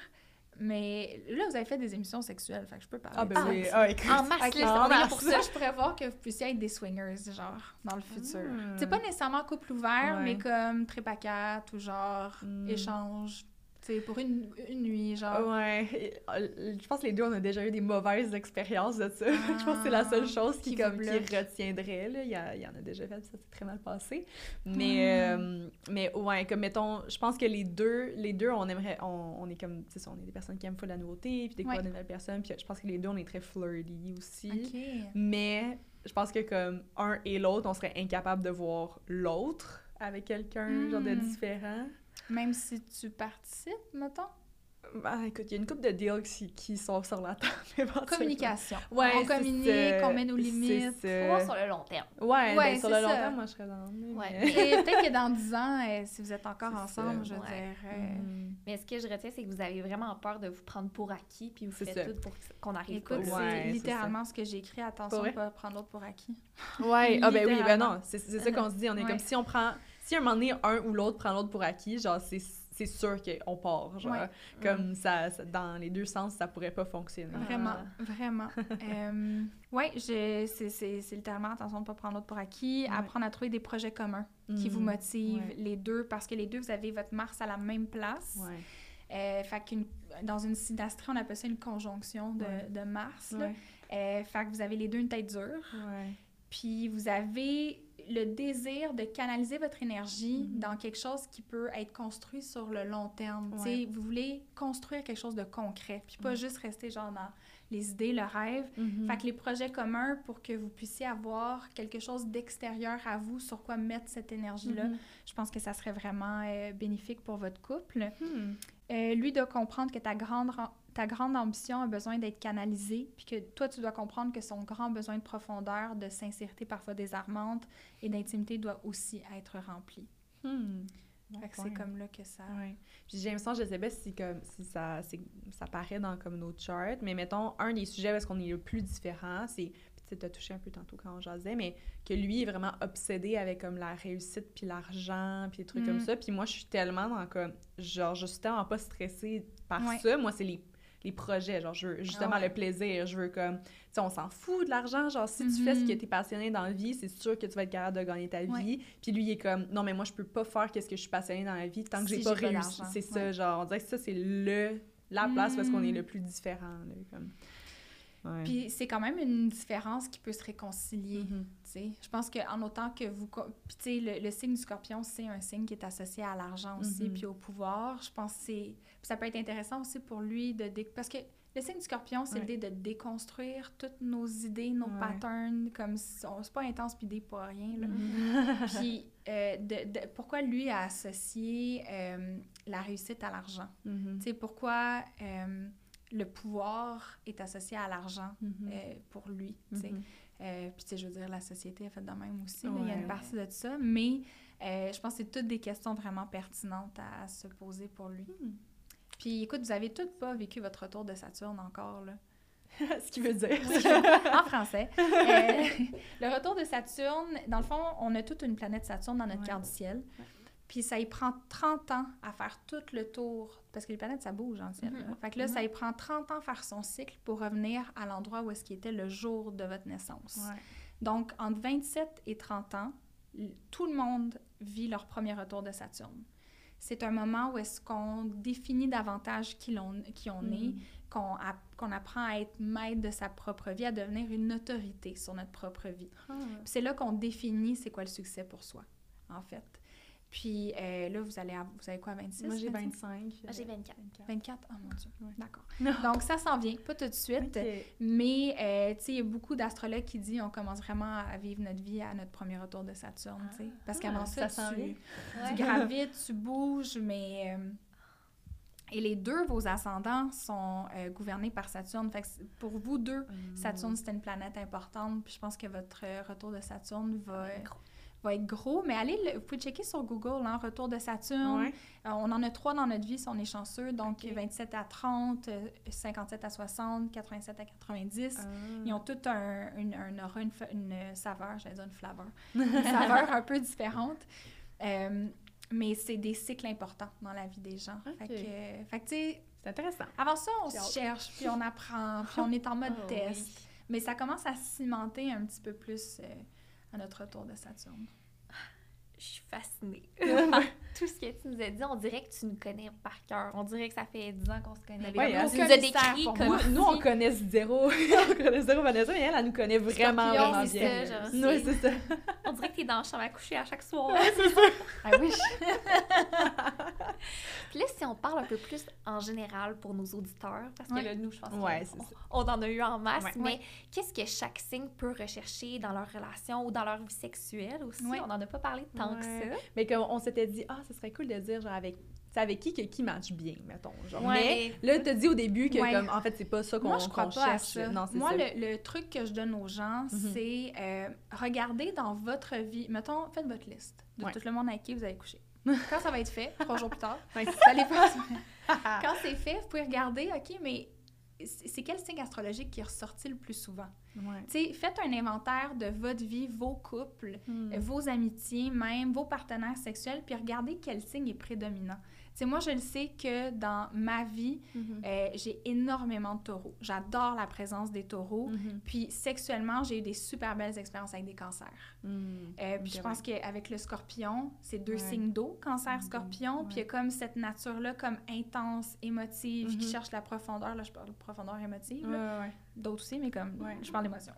mais là, vous avez fait des émissions sexuelles, fait que je peux parler Ah ben oui, ah, écoute. En masse, Ok, là, on est là masse. pour ça. je pourrais voir que vous puissiez être des swingers, genre, dans le futur. Hmm. C'est pas nécessairement couple ouvert, Ouais. mais comme trip à quatre ou genre Hmm. échange Tu sais, pour une, une nuit, genre. Ouais, euh, je pense que les deux, on a déjà eu des mauvaises expériences de ça. je pense que c'est la seule chose qui, Qui comme, qui retiendrait. Là. Il, y a- il y en a déjà fait, ça s'est très mal passé. Mais, euh, mais ouais, comme mettons, je pense que les deux, les deux on aimerait, on, on est comme, tu sais, on est des personnes qui aiment pas la nouveauté, puis découvrir Ouais. de nouvelles personnes, puis je pense que les deux, on est très flirty aussi. OK. Mais je pense que comme un et l'autre, on serait incapable de voir l'autre avec quelqu'un, genre de Hmm. différent. Même si tu participes, mettons? Ben, écoute, il y a une couple de deals qui, qui sont sur la table. Communication. Ouais, on communique, on met nos limites. Voir sur le long terme. Ouais, Ouais, ben, sur c'est le long ça. terme, moi, je serais dans le Ouais. Et peut-être que dans 10 ans, euh, si vous êtes encore C'est ensemble, ça. je veux Ouais. dire. euh, Mhm. Mais ce que je retiens, c'est que vous avez vraiment peur de vous prendre pour acquis, puis vous C'est faites ça. tout pour qu'on arrive Écoute, pas. Ouais, c'est c'est littéralement ce que j'ai écrit. Attention pas prendre l'autre pour acquis. Ouais, ah ben oui, ben non, c'est c'est ça qu'on se dit. On est Ouais. comme si on prend. Si à un moment donné, un ou l'autre prend l'autre pour acquis, genre, c'est c'est sûr qu'on part. Genre, Ouais. comme ça, ça- dans les deux sens, ça pourrait pas fonctionner. Ah. Vraiment, vraiment. euh, oui, c'est c'est littéralement attention de ne pas prendre l'autre pour acquis, Ouais. apprendre à trouver des projets communs qui vous Mhm. motivent, les deux, parce que les deux, vous avez votre Mars à la même place. Euh, fait qu'une- dans une synastrie, on appelle ça une conjonction de, de Mars. là. Euh, fait que vous avez les deux une tête dure. Puis vous avez le désir de canaliser votre énergie Mhm. dans quelque chose qui peut être construit sur le long terme. Ouais. Vous voulez construire quelque chose de concret, puis pas juste rester genre dans les idées, le rêve. Mhm. Fait que les projets communs pour que vous puissiez avoir quelque chose d'extérieur à vous sur quoi mettre cette énergie-là, Mhm. je pense que ça serait vraiment euh, bénéfique pour votre couple. Hmm. Euh, lui doit comprendre que ta grande, ran- ta grande ambition a besoin d'être canalisée, puis que toi, tu dois comprendre que son grand besoin de profondeur, de sincérité parfois désarmante et d'intimité doit aussi être rempli. Hmm. Fait que c'est comme là que ça... Ouais. Puis j'ai l'impression, je sais pas si, comme, si ça, ça paraît dans comme nos charts, mais mettons, un des sujets où est-ce qu'on est le plus différent, c'est, tu t'as touché un peu tantôt quand on jasait, mais que lui est vraiment obsédé avec comme la réussite, puis l'argent, puis des trucs Mm. comme ça. Puis moi, je suis tellement dans comme, genre, je suis tellement pas stressée par Ouais. ça. Moi, c'est les, les projets, genre, je veux justement Ah ouais. le plaisir, je veux comme, tu sais, on s'en fout de l'argent, genre, si tu fais ce Mhm. que t'es passionné dans la vie, c'est sûr que tu vas être capable de gagner ta vie. Puis lui, il est comme, non, mais moi, je peux pas faire qu'est-ce que je suis passionné dans la vie tant que j'ai Si pas j'ai pas réussi. C'est ça, genre, on dirait que ça, c'est le, la place parce qu'on est Mm. le plus différent, là, comme. Ouais. Puis c'est quand même une différence qui peut se réconcilier. Tu sais. Je pense qu'en autant que vous... Puis tu sais, le, le signe du scorpion, c'est un signe qui est associé à l'argent aussi, Mhm. puis au pouvoir. Je pense que ça peut être intéressant aussi pour lui de... dé- Parce que le signe du scorpion, c'est Ouais. l'idée de déconstruire toutes nos idées, nos Ouais. patterns, comme... si on- C'est pas intense puis idée pour rien, là. Mhm. Puis euh, de, de- pourquoi lui a associé euh, la réussite à l'argent? Mhm. Tu sais, pourquoi euh, le pouvoir est associé à l'argent Mhm. euh, pour lui? Mhm. Euh, puis, tu sais, je veux dire, la société est faite de même aussi. là, Il y a une partie de ça. Mais euh, je pense que c'est toutes des questions vraiment pertinentes à, se poser pour lui. Hmm. Puis, écoute, vous avez toutes pas vécu votre retour de Saturne encore, là. Ce qui veut dire. en français. Le retour de Saturne, dans le fond, on a toute une planète Saturne dans notre Ouais. carte du ciel. Puis ça y prend 30 ans à faire tout le tour, parce que les planètes, ça bouge en ciel. là. Mhm. Fait que là, ça y prend 30 ans à faire son cycle pour revenir à l'endroit où est-ce qu'il était le jour de votre naissance. Ouais. Donc, entre 27 et 30 ans, tout le monde vit leur premier retour de Saturne. C'est un moment où est-ce qu'on définit davantage qui, l'on, qui on est, Mhm. qu'on, app- qu'on apprend à être maître de sa propre vie, à devenir une autorité sur notre propre vie. Ah. C'est là qu'on définit c'est quoi le succès pour soi, en fait. Puis euh, là, vous allez, vous avez quoi, 26? Moi, j'ai 25? 25. Ah, J'ai 24. 24? Oh mon Dieu, Ouais. d'accord. Donc, ça s'en vient, pas tout de suite. Mais, euh, tu sais, il y a beaucoup d'astrologues qui disent on commence vraiment à vivre notre vie à notre premier retour de Saturne, tu sais. Parce qu'avant Ah, ça, tu, gravites, tu bouges, mais... euh, et les deux, vos ascendants, sont euh, gouvernés par Saturne. Fait que pour vous deux, Saturne, c'était une planète importante. Puis je pense que votre euh, retour de Saturne va, euh. Va être gros. Mais allez, le- vous pouvez checker sur Google, hein, retour de Saturne. Ouais. Euh, on en a trois dans notre vie si on est chanceux. Donc, Ok. 27 à 30, euh, 57 à 60, 87 à 90. Ah. Ils ont tout un, une, un aura, une, une saveur, j'allais dire une flaveur, une saveur un peu différente. Euh, mais c'est des cycles importants dans la vie des gens. Fait que, euh, fait que, tu sais, C'est intéressant. avant ça, on se cherche, puis on apprend, puis on est en mode Oh, test. oui. Mais ça commence à cimenter un petit peu plus euh, à notre retour de Saturne. Je suis fascinée tout ce que tu nous as dit, on dirait que tu nous connais par cœur. On dirait que ça fait 10 ans qu'on se connaît. Ouais, tu aucun nous as mystère décrit pour comme moi. Nous, on connaît zéro. on connaît zéro Vanessa, mais elle, elle nous connaît vraiment, Scorpion, vraiment c'est bien. ça, genre, Oui, c'est ça. On dirait que t'es dans la chambre à coucher à chaque soir. Ah oui, Puis là, si on parle un peu plus en général pour nos auditeurs, parce que Ouais. là, nous, je pense Ouais, qu'on c'est ça. on en a eu en masse, Ouais. mais qu'est-ce que chaque signe peut rechercher dans leur relation ou dans leur vie sexuelle aussi? Ouais. On n'en a pas parlé tant que ça. Mais comme on s'était dit, ah, ce serait cool de dire, genre, avec, c'est avec qui que qui match bien, mettons. Genre. Ouais. Mais là, t'as dit au début que, Ouais. comme, en fait, c'est pas ça qu'on Moi, je crois pas à cherche. ça. Non, Moi, ça. le, le truc que je donne aux gens, Mhm. c'est euh, regardez dans votre vie, mettons, faites votre liste de Ouais. tout le monde avec qui vous allez coucher. Quand ça va être fait, trois jours plus tard, Quand c'est fait, vous pouvez regarder, OK, mais c'est quel signe astrologique qui est ressorti le plus souvent? Ouais. Faites un inventaire de votre vie, vos couples, Hmm. vos amitiés, même vos partenaires sexuels, puis regardez quel signe est prédominant. Sais, moi, je le sais que dans ma vie, Mhm. euh, j'ai énormément de taureaux. J'adore la présence des taureaux. Mhm. Puis sexuellement, j'ai eu des super belles expériences avec des cancers. Mhm. Euh, puis je pense qu'avec le scorpion, c'est deux Ouais. signes d'eau, cancer, Mhm. scorpion. Puis il y a comme cette nature-là, comme intense, émotive, qui cherche la profondeur. Là, je parle de profondeur émotive. Ouais. D'autres aussi, mais comme je parle d'émotion.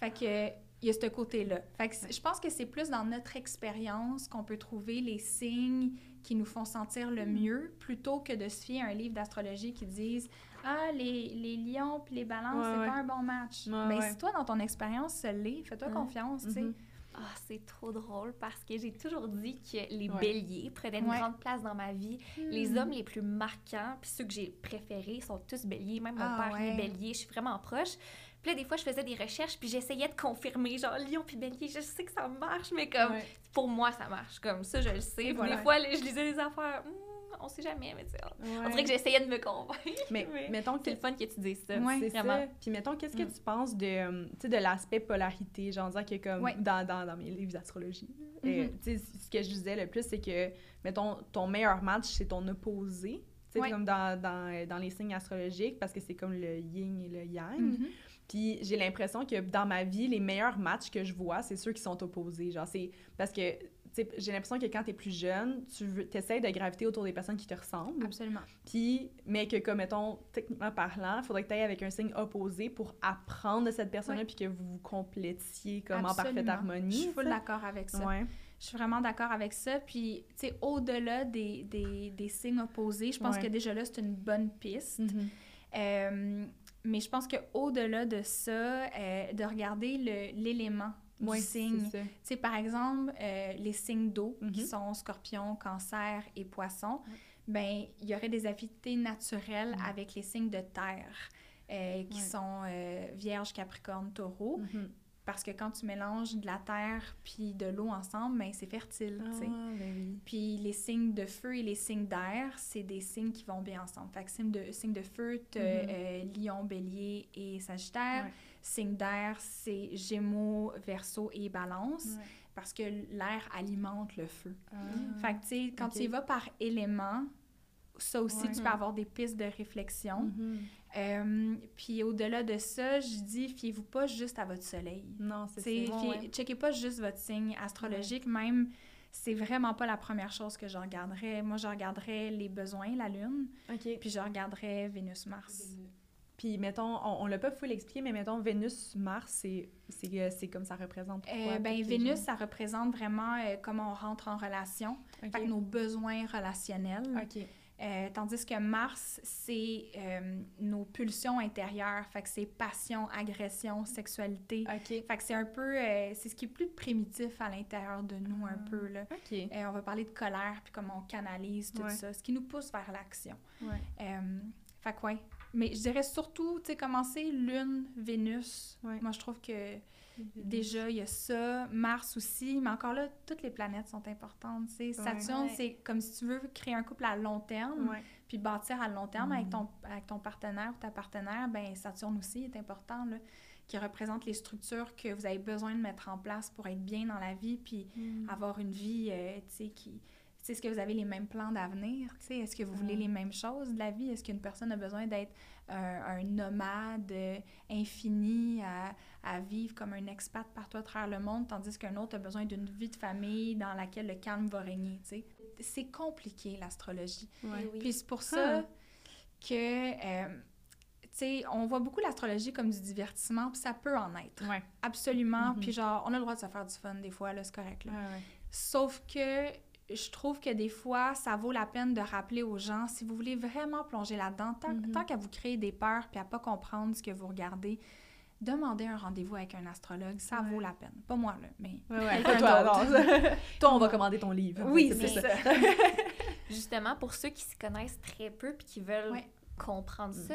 Fait que il y a ce côté-là. Fait que c'est- je pense que c'est plus dans notre expérience qu'on peut trouver les signes qui nous font sentir le mieux, plutôt que de se fier à un livre d'astrologie qui disent ah les, les lions puis les balances Ouais, c'est ouais. pas un bon match. Ouais, Ben ouais. si toi dans ton expérience ça l'est, fais-toi Ouais. confiance, tu sais. Mhm. Ah, c'est trop drôle parce que j'ai toujours dit que les Ouais. béliers prenaient une Ouais. grande place dans ma vie. Les Hmm. hommes les plus marquants, puis ceux que j'ai préférés sont tous béliers. Même mon Ah, père il est ouais. bélier, je suis vraiment proche. Puis là, des fois, je faisais des recherches, puis j'essayais de confirmer, genre lion puis bélier, je sais que ça marche, mais comme Ouais. pour moi, ça marche. Comme ça, je le sais. Voilà. Des fois, je lisais des affaires, hmm, on sait jamais, mais tu sais, on Ouais. dirait que j'essayais de me convaincre. Mais mais mettons que c'est le fun que tu dises ça. Ouais. C'est vraiment. ça. Puis mettons, qu'est-ce que Mm. tu penses de, euh, de l'aspect polarité? Genre, dire que comme Ouais. dans, dans, dans mes livres d'astrologie, euh, tu sais, ce que je disais le plus, c'est que, mettons, ton meilleur match, c'est ton opposé. Ouais. comme dans, dans, dans les signes astrologiques, parce que c'est comme le yin et le yang. Mhm. Puis j'ai l'impression que dans ma vie, les meilleurs matchs que je vois, c'est ceux qui sont opposés. Genre, c'est parce que, tu j'ai l'impression que quand t'es plus jeune, tu essaies de graviter autour des personnes qui te ressemblent. Absolument. Puis, mais que, comme, mettons, techniquement parlant, il faudrait que tu ailles avec un signe opposé pour apprendre de cette personne-là, puis que vous vous complétiez comme en Absolument. parfaite harmonie. Je suis full tu d'accord avec ça. Ouais. Je suis vraiment d'accord avec ça. Puis, tu sais, au-delà des, des, des signes opposés, je pense Ouais. que déjà là, c'est une bonne piste. Mhm. Euh, mais je pense qu'au-delà de ça, euh, de regarder le- l'élément du Ouais, signe. Tu sais, par exemple, euh, les signes d'eau, qui Mhm. sont scorpion, cancer et poisson, ben il y aurait des affinités naturelles avec les signes de terre, euh, qui sont vierge, capricorne, taureau. Mhm. Parce que quand tu mélanges de la terre puis de l'eau ensemble, ben c'est fertile, tu. Ah, ben. Puis les signes de feu et les signes d'air, c'est des signes qui vont bien ensemble. Fait que signe de, signe de feu, t'as, Mhm. euh, lion, bélier et sagittaire. Ouais. Signe d'air, c'est gémeaux, verseau et balance. Ouais. Parce que l'air alimente le feu. Ah. Fait que, tu sais, quand tu y vas par élément, ça aussi, Ouais. tu peux avoir des pistes de réflexion. Mhm. Euh, puis au-delà de ça, je dis, fiez-vous pas juste à votre soleil. Non, c'est ça. fiez- Ouais, ouais. Checkez pas juste votre signe astrologique, même c'est vraiment pas la première chose que je regarderais. Moi, je regarderais les besoins, la lune, OK. puis je regarderais Vénus-Mars. Puis, mettons, on, on l'a pas full expliqué, mais mettons, Vénus-Mars, c'est euh, c'est comme ça représente quoi? Euh, ben, Vénus, ça représente vraiment euh, comment on rentre en relation, OK. fait que nos besoins relationnels. OK. Euh, tandis que Mars, c'est euh, nos pulsions intérieures, fait que c'est passion, agression, sexualité. Fait que c'est un peu, euh, c'est ce qui est plus primitif à l'intérieur de nous un Ah. peu, là. On va parler de colère, puis comment on canalise tout Ouais. ça, ce qui nous pousse vers l'action. Ouais. Fait que ouais. Mais je dirais surtout, tu sais, commencer Lune, Vénus. Ouais. Moi, je trouve que déjà, il y a ça. Mars aussi. Mais encore là, toutes les planètes sont importantes. Saturne, c'est comme si tu veux créer un couple à long terme, Ouais. puis bâtir à long terme avec, Mhm. ton, avec ton partenaire ou ta partenaire. Ben Saturne aussi est important, là, qui représente les structures que vous avez besoin de mettre en place pour être bien dans la vie, puis Mm. avoir une vie, euh, qui... est-ce que vous avez les mêmes plans d'avenir? Tu sais, est-ce que vous voulez Mm. les mêmes choses de la vie? Est-ce qu'une personne a besoin d'être un, un nomade euh, infini à, à vivre comme un expat partout à travers le monde, tandis qu'un autre a besoin d'une vie de famille dans laquelle le calme va régner, tu sais? C'est compliqué, l'astrologie. Ouais. Oui. Puis c'est pour ça Ah. que, euh, tu sais, on voit beaucoup l'astrologie comme du divertissement, puis ça peut en être. Ouais. Absolument. Mhm. Puis genre, on a le droit de se faire du fun des fois, là, c'est correct. Là. Ouais, ouais. Sauf que je trouve que des fois, ça vaut la peine de rappeler aux gens, si vous voulez vraiment plonger là-dedans, tant, Mhm. tant qu'à vous créer des peurs puis à pas comprendre ce que vous regardez, demandez un rendez-vous avec un astrologue, ça Ouais. vaut la peine. Pas moi, là, mais... Ouais, ouais. Toi, non. Toi, on va commander ton livre. Oui, c'est ça. Justement, pour ceux qui se connaissent très peu puis qui veulent Ouais. comprendre Mm. ça,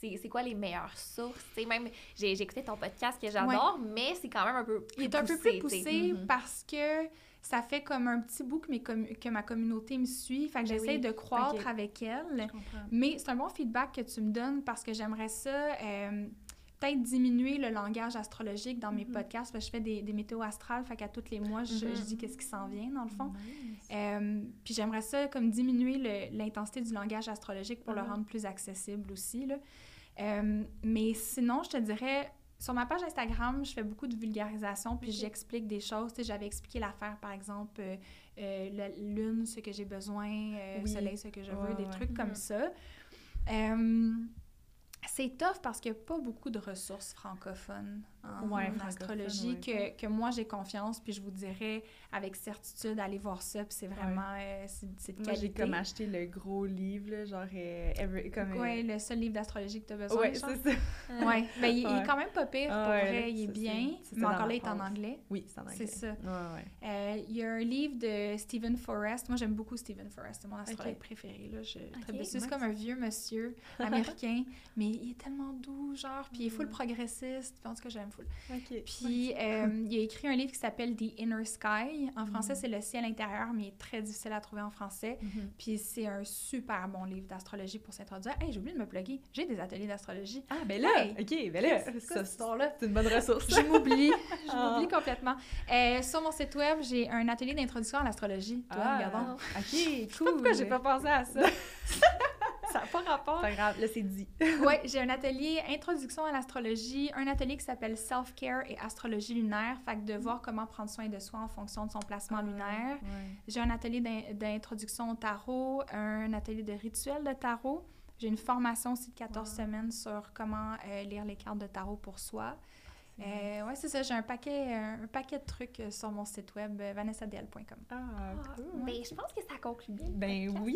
c'est c'est quoi les meilleures sources? Tu sais, même, j'ai j'ai écouté ton podcast que j'adore, mais c'est quand même un peu plus Il est un peu plus poussé Mhm. parce que ça fait comme un petit bout que, mes que ma communauté me suit. Fait que Ben j'essaie oui. de croître avec elle. Mais c'est un bon feedback que tu me donnes parce que j'aimerais ça euh, peut-être diminuer le langage astrologique dans mes Mhm. podcasts. Parce que je fais des, des météos astrales, fait qu'à tous les mois, je, Mhm. je dis qu'est-ce qui s'en vient, dans le fond. Nice. Euh, puis j'aimerais ça comme diminuer l'intensité du langage astrologique pour le Mhm. rendre plus accessible aussi. Là. Euh, mais sinon, je te dirais, sur ma page Instagram, je fais beaucoup de vulgarisation, puis j'explique des choses. Tu sais, J'avais expliqué l'affaire, par exemple, euh, euh, la lune, ce que j'ai besoin, euh, Oui. soleil, ce que je veux, des ouais. trucs comme Mhm. ça. Euh, c'est tough parce qu'il n'y a pas beaucoup de ressources francophones en, Ouais, astrologie ouais. que, que moi j'ai confiance, puis je vous dirais avec certitude, allez voir ça, puis c'est vraiment euh, c'est de Moi, j'ai qualité. comme acheté le gros livre, là, genre, euh, every- comme... euh, Ouais, le seul livre d'astrologie que tu as besoin. Ouais, c'est ça. Ouais, ben, il, il Ouais. est quand même pas pire pour ouais, vrai, il est bien, c'est- c'est mais encore là, il est en anglais. Oui, c'est en anglais. C'est ça. Ouais, ouais. Euh, il y a un livre de Stephen Forrest. Moi, j'aime beaucoup Stephen Forrest. C'est mon astrologue Ok. préféré. Là. Je, Ok, très dessus. C'est comme un vieux monsieur américain, mais il est tellement doux, genre, puis il est full Mm. progressiste. En tout cas, j'aime full. Puis euh, il a écrit un livre qui s'appelle The Inner Sky. En français, Mhm. c'est Le ciel intérieur, mais il est très difficile à trouver en français. Mhm. Puis c'est un super bon livre d'astrologie pour s'introduire. Hey, j'ai oublié de me plugger. J'ai des ateliers d'astrologie. Ah, ben là, Hey! OK, ben là, cette histoire-là? c'est une bonne ressource. Je m'oublie. Je Ah. m'oublie complètement. Euh, sur mon site web, j'ai un atelier d'introduction à l'astrologie. Toi, Ah, regardons. OK, cool. pourquoi j'ai pas pensé à ça. ça n'a pas rapport. Pas grave, là, c'est dit. Oui, j'ai un atelier introduction à l'astrologie, un atelier qui s'appelle Self-Care et astrologie lunaire, fait que de voir comment prendre soin de soi en fonction de son placement lunaire. Ouais. J'ai un atelier d'in- d'introduction au tarot, un atelier de rituel de tarot. J'ai une formation aussi de 14 Wow. semaines sur comment euh, lire les cartes de tarot pour soi. Euh, ouais, c'est ça, j'ai un paquet, un, un paquet de trucs euh, sur mon site web, euh, vanessadl.com. Ah, cool. Mais je pense que ça conclut bien. Ben oui.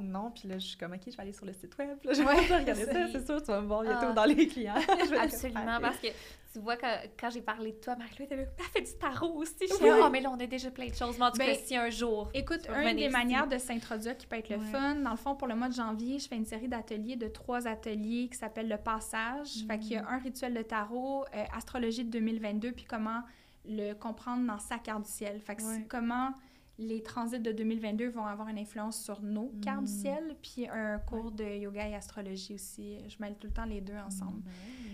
Non, puis là, je suis comme, OK, je vais aller sur le site web. Là, je vais Ouais, regarder c'est- ça, c'est sûr, tu vas me voir bientôt Ah. dans les clients. Absolument, parce que tu vois, quand, quand j'ai parlé de toi, Marie-Claude, elle a fait du tarot aussi. Je Oui. oh, mais là, on a déjà plein de choses. Mais en tout Ben, cas, si un jour. Écoute, une des ici. manières de s'introduire qui peut être le Ouais. fun, dans le fond, pour le mois de janvier, je fais une série d'ateliers de trois ateliers qui s'appelle Le Passage. Fait qu'il y a un rituel de tarot, euh, astrologie de 2022, puis comment le comprendre dans sa carte du ciel. Fait que c'est Ouais. comment les transits de 2022 vont avoir une influence sur nos cartes du ciel, puis un cours de yoga et astrologie aussi. Je mêle tout le temps les deux ensemble.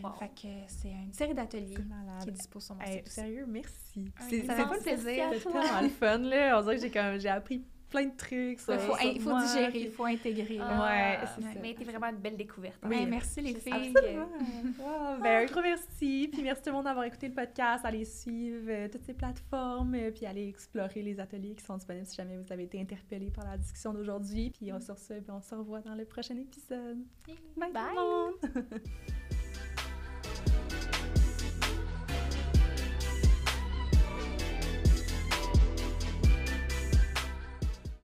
Wow. Fait que c'est une série d'ateliers qui est dispo sur mon Hey, site aussi. sérieux, merci. Ouais, C'est ça c'est fait pas plaisir. C'est tellement le fun, là. On dirait que j'ai appris plein de trucs Il faut, il faut digérer, il faut intégrer. Ah, Ouais, c'est ça. Mais t'es vraiment une belle découverte. Oui. merci les filles. Absolument. Wow, ben, un gros merci. Puis merci tout le monde d'avoir écouté le podcast. Allez suivre euh, toutes ces plateformes. euh, puis allez explorer les ateliers qui sont disponibles si jamais vous avez été interpellé par la discussion d'aujourd'hui. Puis on sur ce, puis on se revoit dans le prochain épisode. Bye, tout Bye. le monde!